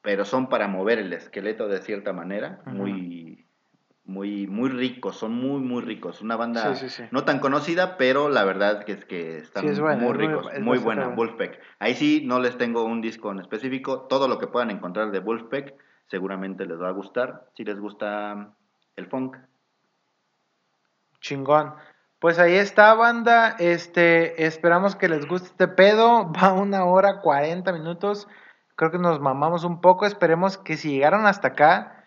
pero son para mover el esqueleto de cierta manera. Muy, muy, muy ricos, son muy, muy ricos. Una banda Sí, sí, sí. no tan conocida, pero la verdad que es que están es buena, muy es muy- ricos, es muy buena, buena. Wolfpack. Ahí sí no les tengo un disco en específico, todo lo que puedan encontrar de Wolfpack seguramente les va a gustar, si les gusta el funk. Chingón. Pues ahí está, banda. Este, esperamos que les guste este pedo. Va una hora 40 minutos. Creo que nos mamamos un poco. Esperemos que si llegaron hasta acá,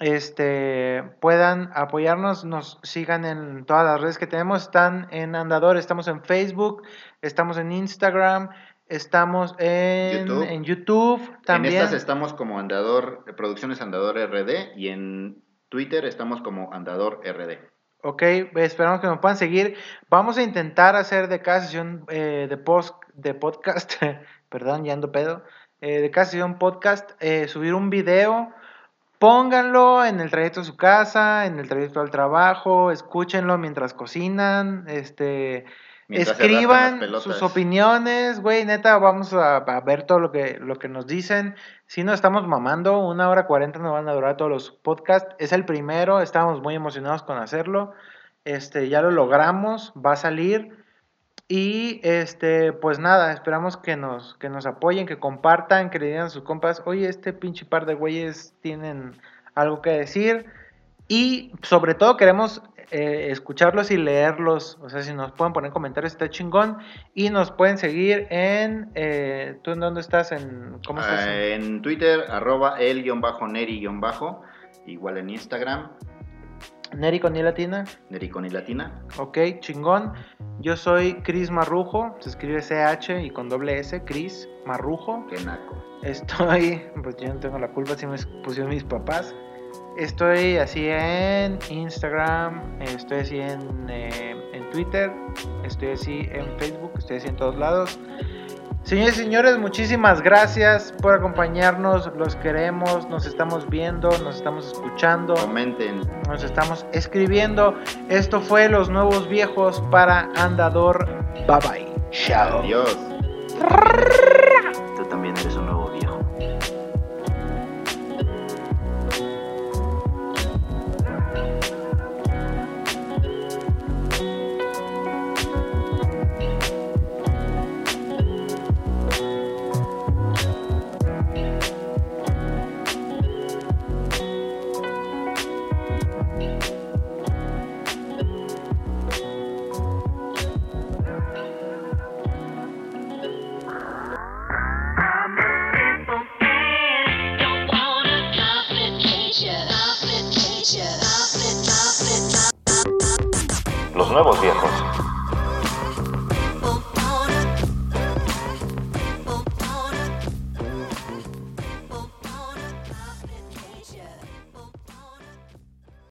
este, puedan apoyarnos, nos sigan en todas las redes que tenemos. Están en Andador, estamos en Facebook, estamos en Instagram, estamos en YouTube. en YouTube también. En estas estamos como Andador, eh, Producciones Andador RD y en Twitter estamos como Andador RD. Ok, esperamos que nos puedan seguir. Vamos a intentar hacer de cada sesión eh, de, post, de podcast, perdón, ya ando pedo, eh, de cada sesión podcast, eh, subir un video. Pónganlo en el trayecto a su casa, en el trayecto al trabajo, escúchenlo mientras cocinan, este, Escriban sus opiniones, güey, neta, vamos a, a ver todo lo que, lo que nos dicen. Si nos estamos mamando, una hora cuarenta nos van a durar todos los podcasts. Es el primero, estamos muy emocionados con hacerlo. Este, ya lo logramos, va a salir. Y este, pues nada, esperamos que nos, que nos apoyen, que compartan, que le digan a sus compas, oye, este pinche par de güeyes tienen algo que decir. Y sobre todo queremos eh, escucharlos y leerlos. O sea, si nos pueden poner comentarios, está chingón. Y nos pueden seguir en. eh, ¿Tú en dónde estás? En, ¿Cómo estás? Ah, en Twitter, arroba el guion bajo neri guion bajo. igual en Instagram, Neri con I latina. Nericon y Latina. Ok, chingón. Yo soy Cris Marrujo, se escribe CH y con doble S, Cris Marrujo. Qué naco. Estoy, pues yo no tengo la culpa si me pusieron mis papás. Estoy así en Instagram, estoy así en, eh, en Twitter, estoy así en Facebook, estoy así en todos lados. Señores y señores, muchísimas gracias por acompañarnos, los queremos, nos estamos viendo, nos estamos escuchando, Comenten. nos estamos escribiendo. Esto fue Los Nuevos Viejos para Andador. Bye bye. Chao. Adiós. Tú también eres